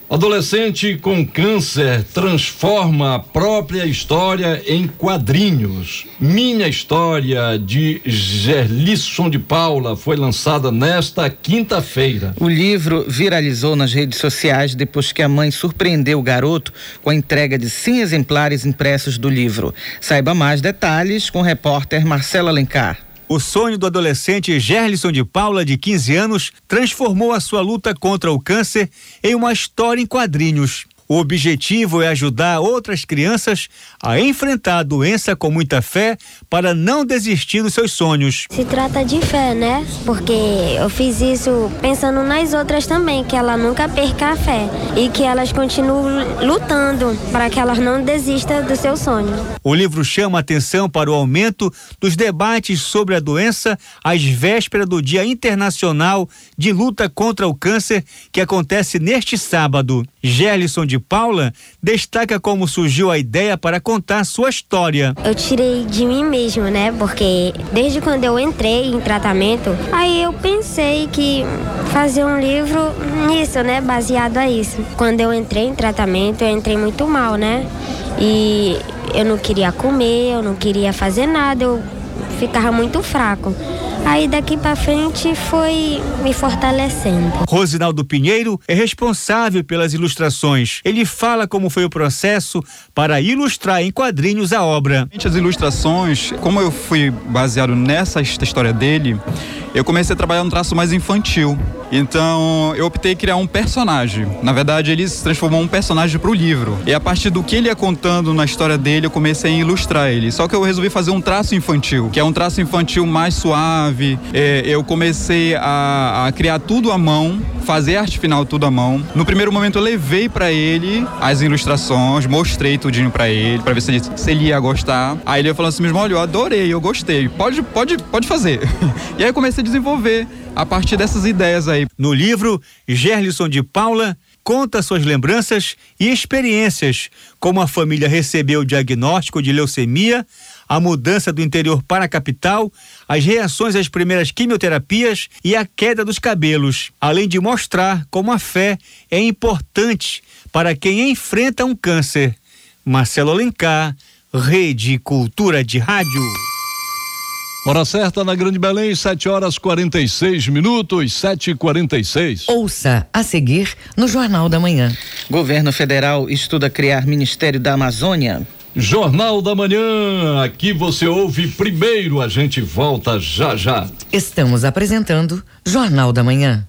Adolescente com câncer transforma a própria história em quadrinhos. Minha História, de Gerlisson de Paula, foi lançada nesta quinta-feira. O livro viralizou nas redes sociais depois que a mãe surpreendeu o garoto com a entrega de 100 exemplares impressos do livro. Saiba mais detalhes com o repórter Marcelo Alencar. O sonho do adolescente Gerlison de Paula, de 15 anos, transformou a sua luta contra o câncer em uma história em quadrinhos. O objetivo é ajudar outras crianças a enfrentar a doença com muita fé para não desistir dos seus sonhos. Se trata de fé, né? Porque eu fiz isso pensando nas outras também, que ela nunca perca a fé e que elas continuem lutando para que elas não desistam do seu sonho. O livro chama atenção para o aumento dos debates sobre a doença às vésperas do Dia Internacional de Luta contra o Câncer, que acontece neste sábado. Gerlison de Paula destaca como surgiu a ideia para contar sua história. Eu tirei de mim mesmo, né? Porque desde quando eu entrei em tratamento, aí eu pensei que fazer um livro nisso, né? Baseado a isso. Quando eu entrei em tratamento, eu entrei muito mal, né? E eu não queria comer, eu não queria fazer nada, eu ficava muito fraco. Aí daqui para frente foi me fortalecendo. Rosinaldo Pinheiro é responsável pelas ilustrações. Ele fala como foi o processo para ilustrar em quadrinhos a obra. As ilustrações, como eu fui baseado nessa história dele, eu comecei a trabalhar no traço mais infantil. Então eu optei em criar um personagem. Na verdade, ele se transformou um personagem para o livro. E a partir do que ele ia contando na história dele, eu comecei a ilustrar ele. Só que eu resolvi fazer um traço infantil, que é um traço infantil mais suave. É, eu comecei a, a, criar tudo à mão, fazer arte final tudo à mão. No primeiro momento eu levei para ele as ilustrações, mostrei tudinho para ele, para ver se ele, se ele ia gostar. Aí ele falou assim mesmo, olha, eu adorei, eu gostei. Pode, pode, pode fazer. e aí eu comecei a desenvolver a partir dessas ideias aí. No livro, Gerlison de Paula conta suas lembranças e experiências, como a família recebeu o diagnóstico de leucemia, a mudança do interior para a capital, as reações às primeiras quimioterapias e a queda dos cabelos, além de mostrar como a fé é importante para quem enfrenta um câncer. Marcelo Alencar, Rede Cultura de Rádio. Hora certa na Grande Belém, 7 horas 46 minutos, 7 e 46 Ouça a seguir no Jornal da Manhã. Governo Federal estuda criar Ministério da Amazônia. Jornal da Manhã, aqui você ouve primeiro, a gente volta já já. Estamos apresentando Jornal da Manhã.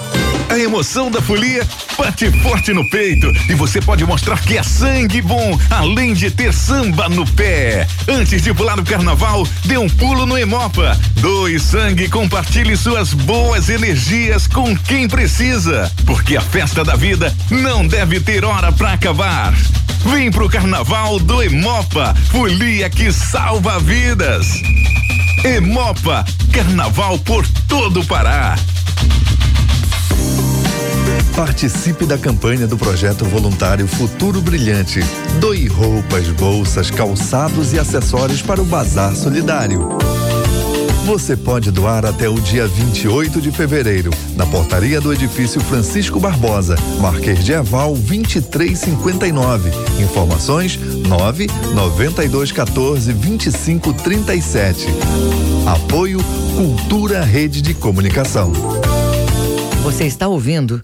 A emoção da folia bate forte no peito e você pode mostrar que é sangue bom, além de ter samba no pé. Antes de pular no carnaval, dê um pulo no Emopa. Doe sangue e compartilhe suas boas energias com quem precisa, porque a festa da vida não deve ter hora para acabar. Vem pro carnaval do Emopa, folia que salva vidas. Emopa, carnaval por todo o Pará. Participe da campanha do projeto voluntário Futuro Brilhante. Doe roupas, bolsas, calçados e acessórios para o Bazar Solidário. Você pode doar até o dia 28 de fevereiro, na portaria do edifício Francisco Barbosa, Marquês de Aval 2359. Informações 9 9214 2537. Apoio Cultura Rede de Comunicação. Você está ouvindo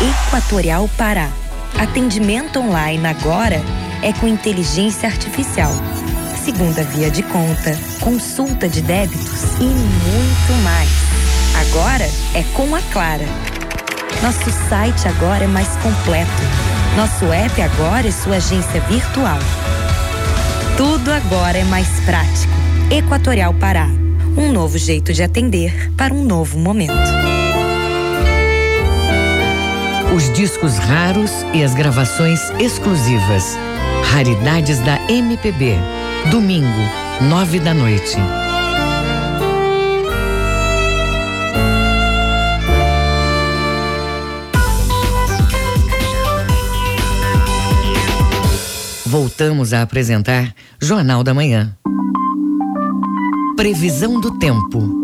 Equatorial Pará. Atendimento online agora é com inteligência artificial. Segunda via de conta, consulta de débitos e muito mais. Agora é com a Clara. Nosso site agora é mais completo. Nosso app agora é sua agência virtual. Tudo agora é mais prático. Equatorial Pará Um novo jeito de atender para um novo momento. Os discos raros e as gravações exclusivas. Raridades da MPB. Domingo, nove da noite. Voltamos a apresentar Jornal da Manhã. Previsão do tempo.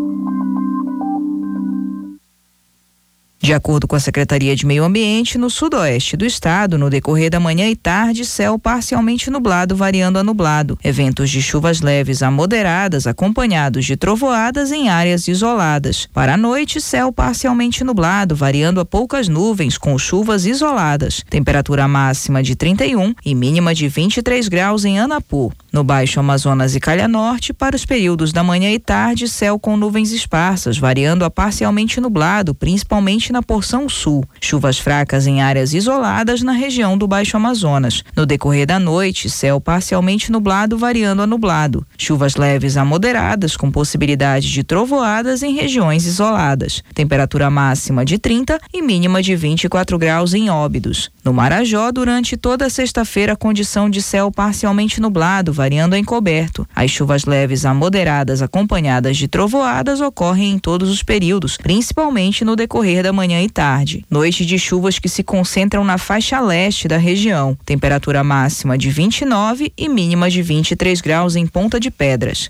De acordo com a Secretaria de Meio Ambiente, no sudoeste do estado, no decorrer da manhã e tarde, céu parcialmente nublado, variando a nublado. Eventos de chuvas leves a moderadas, acompanhados de trovoadas em áreas isoladas. Para a noite, céu parcialmente nublado, variando a poucas nuvens, com chuvas isoladas. Temperatura máxima de 31 e mínima de 23 graus em Anapu. No Baixo Amazonas e Calha Norte, para os períodos da manhã e tarde, céu com nuvens esparsas, variando a parcialmente nublado, principalmente na porção sul. Chuvas fracas em áreas isoladas na região do Baixo Amazonas. No decorrer da noite, céu parcialmente nublado, variando a nublado. Chuvas leves a moderadas, com possibilidade de trovoadas em regiões isoladas. Temperatura máxima de 30 e mínima de 24 graus em Óbidos. No Marajó, durante toda sexta-feira, condição de céu parcialmente nublado, variando a encoberto. As chuvas leves a moderadas, acompanhadas de trovoadas, ocorrem em todos os períodos, principalmente no decorrer da manhã e tarde. Noite de chuvas que se concentram na faixa leste da região. Temperatura máxima de 29 e mínima de 23 graus em Ponta de Pedras.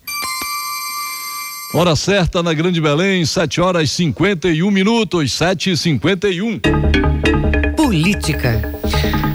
Hora certa na Grande Belém, 7 horas 51 minutos, 7 e 51 Política.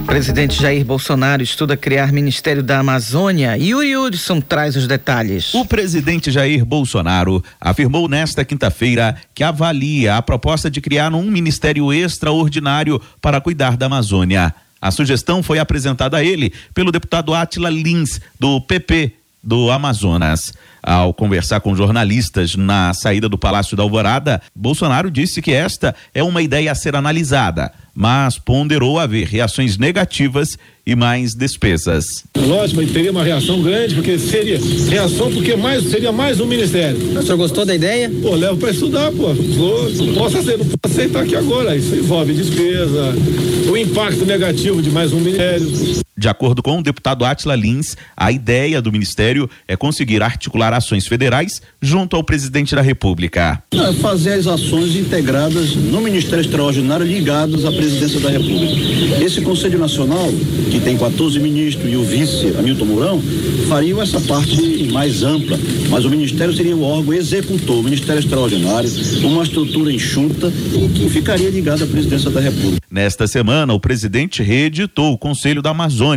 Presidente Jair Bolsonaro estuda criar Ministério da Amazônia e o Hudson traz os detalhes. O presidente Jair Bolsonaro afirmou nesta quinta-feira que avalia a proposta de criar um ministério extraordinário para cuidar da Amazônia. A sugestão foi apresentada a ele pelo deputado Atila Lins, do PP do Amazonas. Ao conversar com jornalistas na saída do Palácio da Alvorada, Bolsonaro disse que esta é uma ideia a ser analisada mas ponderou haver reações negativas e mais despesas. Lógico, teria uma reação grande, porque seria reação, porque mais, seria mais um ministério. O senhor gostou da ideia? Pô, levo para estudar, pô. Não posso, aceitar, não posso aceitar aqui agora. Isso envolve despesa, o impacto negativo de mais um ministério. De acordo com o deputado Atila Lins, a ideia do ministério é conseguir articular ações federais junto ao presidente da República. É fazer as ações integradas no Ministério Extraordinário ligados à presidência da República. Esse Conselho Nacional, que tem 14 ministros e o vice, Hamilton Mourão, fariam essa parte mais ampla, mas o Ministério seria o órgão executor, o Ministério Extraordinário, uma estrutura enxuta e que ficaria ligada à presidência da República. Nesta semana, o presidente reeditou o Conselho da Amazônia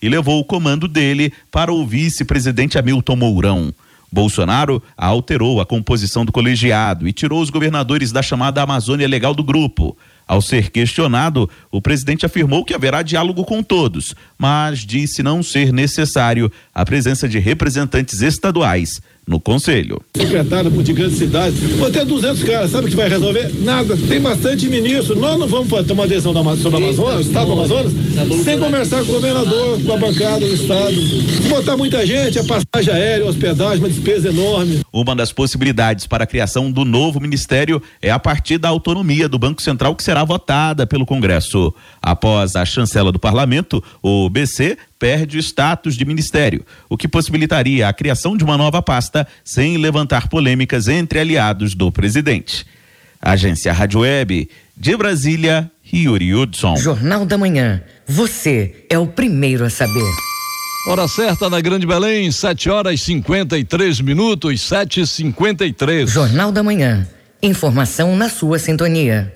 e levou o comando dele para o vice-presidente Hamilton Mourão. Bolsonaro alterou a composição do colegiado e tirou os governadores da chamada Amazônia Legal do grupo. Ao ser questionado, o presidente afirmou que haverá diálogo com todos, mas disse não ser necessário a presença de representantes estaduais no conselho. Secretário de grandes cidades, vou ter 200 caras, sabe o que vai resolver? Nada. Tem bastante ministro. Nós não vamos tomar uma decisão sobre o Amazonas, Estado do Amazonas, sem conversar com o governador, com a bancada do Estado. Se botar muita gente, a passagem aérea, hospedagem, uma despesa enorme. Uma das possibilidades para a criação do novo ministério é a partir da autonomia do Banco Central que será votada pelo Congresso. Após a chancela do parlamento, o BC perde o status de ministério, o que possibilitaria a criação de uma nova pasta sem levantar polêmicas entre aliados do presidente. Agência Rádio Web de Brasília, Yuri Hudson. Jornal da Manhã. Você é o primeiro a saber. Hora certa na Grande Belém, 7 horas 53 minutos, 7 e 53 Jornal da Manhã. Informação na sua sintonia.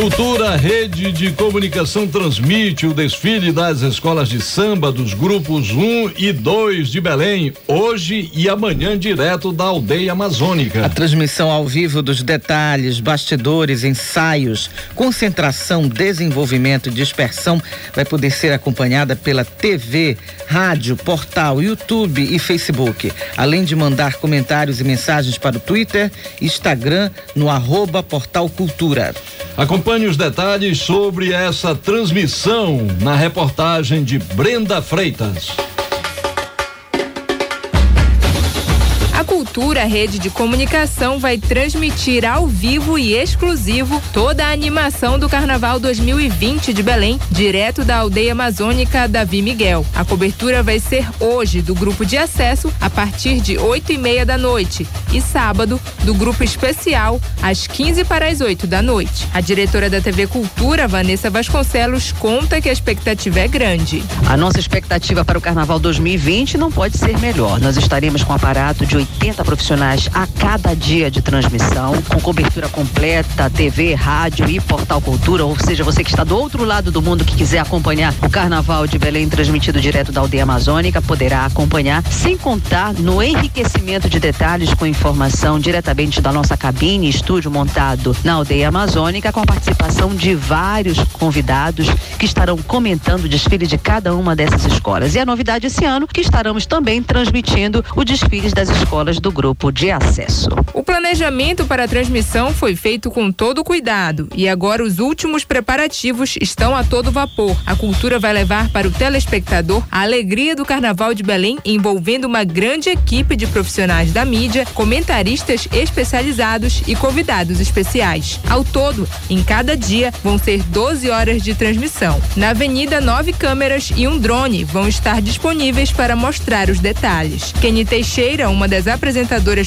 Cultura Rede de Comunicação transmite o desfile das escolas de samba dos grupos 1 e 2 de Belém, hoje e amanhã, direto da aldeia amazônica. A transmissão ao vivo dos detalhes, bastidores, ensaios, concentração, desenvolvimento e dispersão vai poder ser acompanhada pela TV, rádio, portal, YouTube e Facebook, além de mandar comentários e mensagens para o Twitter, Instagram, no arroba Portal Cultura. Acompanhe os detalhes sobre essa transmissão na reportagem de Brenda Freitas. Cultura Rede de Comunicação vai transmitir ao vivo e exclusivo toda a animação do Carnaval 2020 de Belém, direto da aldeia amazônica Davi Miguel. A cobertura vai ser hoje do grupo de acesso a partir de oito e meia da noite e sábado do grupo especial às 15 para as 8 da noite. A diretora da TV Cultura, Vanessa Vasconcelos, conta que a expectativa é grande. A nossa expectativa para o Carnaval 2020 não pode ser melhor. Nós estaremos com aparato de 80 profissionais a cada dia de transmissão, com cobertura completa, TV, rádio e Portal Cultura, ou seja, você que está do outro lado do mundo que quiser acompanhar o Carnaval de Belém transmitido direto da aldeia amazônica, poderá acompanhar, sem contar no enriquecimento de detalhes com informação diretamente da nossa cabine, estúdio montado na aldeia amazônica, com a participação de vários convidados que estarão comentando o desfile de cada uma dessas escolas. E a novidade esse ano que estaremos também transmitindo o desfile das escolas do grupo de acesso. O planejamento para a transmissão foi feito com todo cuidado e agora os últimos preparativos estão a todo vapor. A cultura vai levar para o telespectador a alegria do Carnaval de Belém, envolvendo uma grande equipe de profissionais da mídia, comentaristas especializados e convidados especiais. Ao todo, em cada dia, vão ser 12 horas de transmissão. Na avenida, nove câmeras e um drone vão estar disponíveis para mostrar os detalhes. Kenny Teixeira, uma das apresentadoras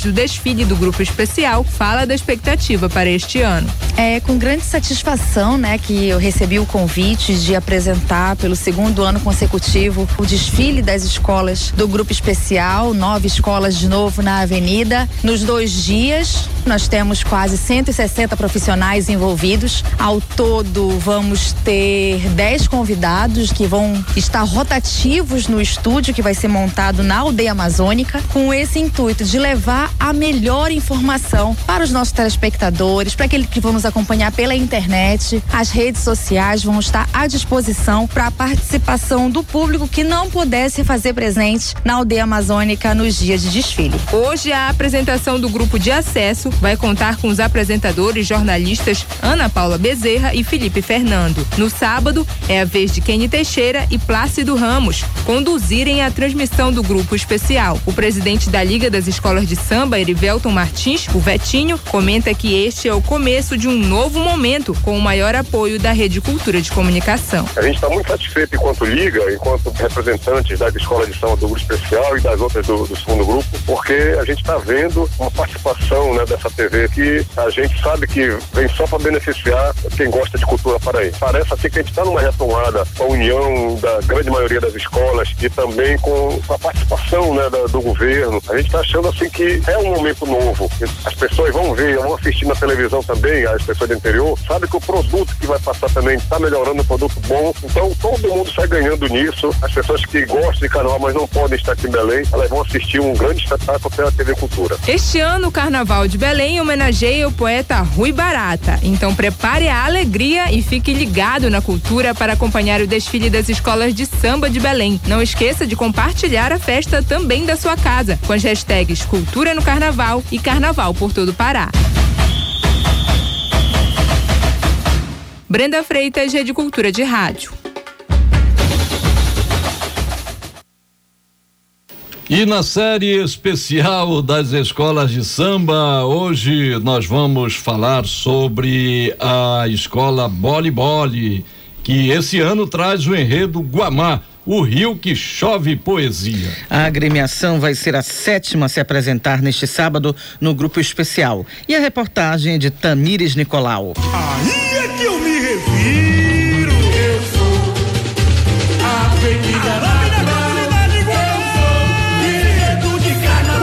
do desfile do grupo especial, fala da expectativa para este ano. É com grande satisfação, né, que eu recebi o convite de apresentar pelo segundo ano consecutivo o desfile das escolas do grupo especial, nove escolas de novo na avenida. Nos dois dias, nós temos quase 160 profissionais envolvidos. Ao todo, vamos ter 10 convidados que vão estar rotativos no estúdio que vai ser montado na aldeia amazônica, com esse intuito de levar a melhor informação para os nossos telespectadores, para aqueles que vão nos acompanhar pela internet. As redes sociais vão estar à disposição para a participação do público que não pudesse fazer presente na aldeia amazônica nos dias de desfile. Hoje, a apresentação do grupo de acesso vai contar com os apresentadores jornalistas Ana Paula Bezerra e Felipe Fernando. No sábado, é a vez de Kenny Teixeira e Plácido Ramos conduzirem a transmissão do grupo especial. O presidente da Liga das Escolas de Samba, Erivelton Martins, o Vetinho, comenta que este é o começo de um novo momento com o maior apoio da Rede Cultura de Comunicação. A gente está muito satisfeito enquanto Liga, enquanto representantes da Escola de Samba do Grupo Especial e das outras do, do segundo grupo, porque a gente está vendo uma participação né, dessa TV que a gente sabe que vem só para beneficiar quem gosta de cultura paraense. Parece assim que a gente está numa retomada com a união da grande maioria das escolas e também com a participação né, da, do governo. A gente está achando assim que é um momento novo. As pessoas vão ver, vão assistir na televisão também, as pessoas do interior, sabe que o produto que vai passar também está melhorando, um produto bom. Então todo mundo sai ganhando nisso. As pessoas que gostam de carnaval, mas não podem estar aqui em Belém, elas vão assistir um grande espetáculo pela TV Cultura. Este ano, o Carnaval de Belém homenageia o poeta Rui Barata. Então prepare a alegria e fique ligado na cultura para acompanhar o desfile das escolas de samba de Belém. Não esqueça de compartilhar a festa também da sua casa com as hashtags Cultura no Carnaval e Carnaval por todo o Pará. Brenda Freitas, Rede Cultura de Rádio. E na série especial das escolas de samba, hoje nós vamos falar sobre a escola Boli Boli, que esse ano traz o enredo Guamá. O rio que chove poesia. A agremiação vai ser a sétima a se apresentar neste sábado no grupo especial. E a reportagem é de Tamires Nicolau. Aí é que eu me refiro. Eu sou a avenida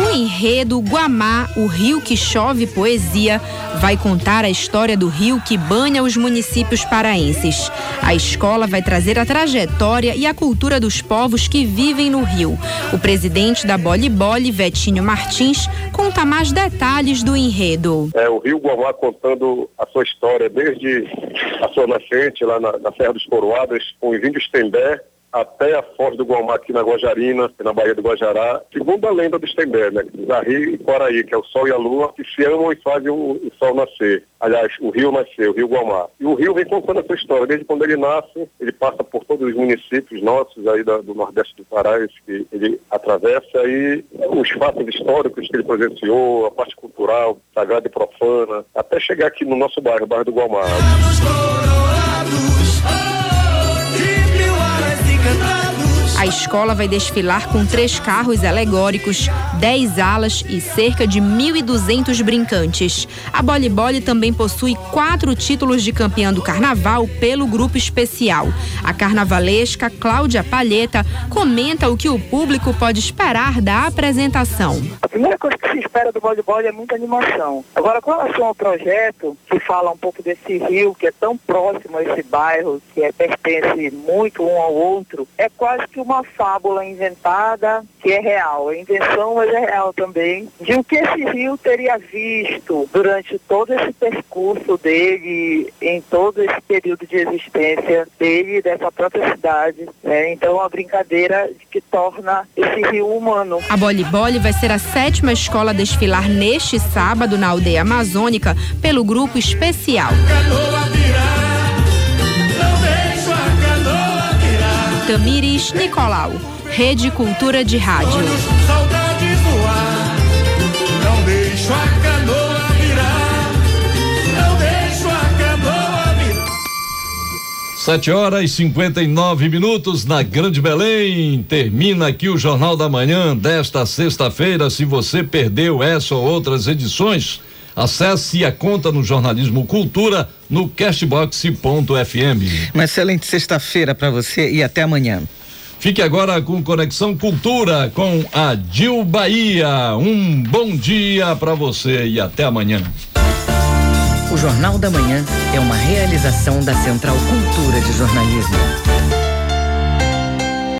O enredo Guamá, o rio que chove poesia, vai contar a história do rio que banha os municípios paraenses. A escola vai trazer a trajetória e a cultura dos povos que vivem no rio. O presidente da Boli Boli, Vetinho Martins, conta mais detalhes do enredo. É o Rio Guamá contando a sua história desde a sua nascente lá na, na Serra dos Coroadas, com os índios Tembé, até a Foz do Guamá aqui na Guajarina, na Baía do Guajará. Segundo a lenda do Stenberg, né? Zahri e Quaraí, que é o Sol e a Lua, que se amam e fazem o, o Sol nascer. Aliás, o rio nasceu, o rio Guamá. E o rio vem contando essa história. Desde quando ele nasce, ele passa por todos os municípios nossos aí da, do Nordeste do Pará, que ele atravessa aí os fatos históricos que ele presenciou, a parte cultural, sagrada e profana, até chegar aqui no nosso bairro, bairro do Guamá. A escola vai desfilar com três carros alegóricos, dez alas e cerca de 1.200 brincantes. A Boli Boli também possui quatro títulos de campeã do carnaval pelo grupo especial. A carnavalesca Cláudia Palheta comenta o que o público pode esperar da apresentação. A primeira coisa que se espera do voleibol é muita animação. Agora, com relação ao projeto, que fala um pouco desse rio que é tão próximo a esse bairro, que é, pertence muito um ao outro, é quase que uma fábula inventada que é real. É invenção, mas é real também, de o que esse rio teria visto durante todo esse percurso dele, em todo esse período de existência dele e dessa própria cidade. Né? Então, uma brincadeira que torna esse rio humano. A Boli Boli vai ser a sétima escola a desfilar neste sábado na aldeia amazônica pelo grupo especial. Tamires Nicolau, Rede Cultura de Rádio. Saudades no ar, não deixo a canoa virar, não deixo a canoa virar. Sete horas e 59 minutos na Grande Belém. Termina aqui o Jornal da Manhã desta sexta-feira. Se você perdeu essa ou outras edições, acesse a conta no Jornalismo Cultura no cashbox.fm. Uma excelente sexta-feira para você e até amanhã. Fique agora com Conexão Cultura com a Dil Bahia. Um bom dia para você e até amanhã. O Jornal da Manhã é uma realização da Central Cultura de Jornalismo.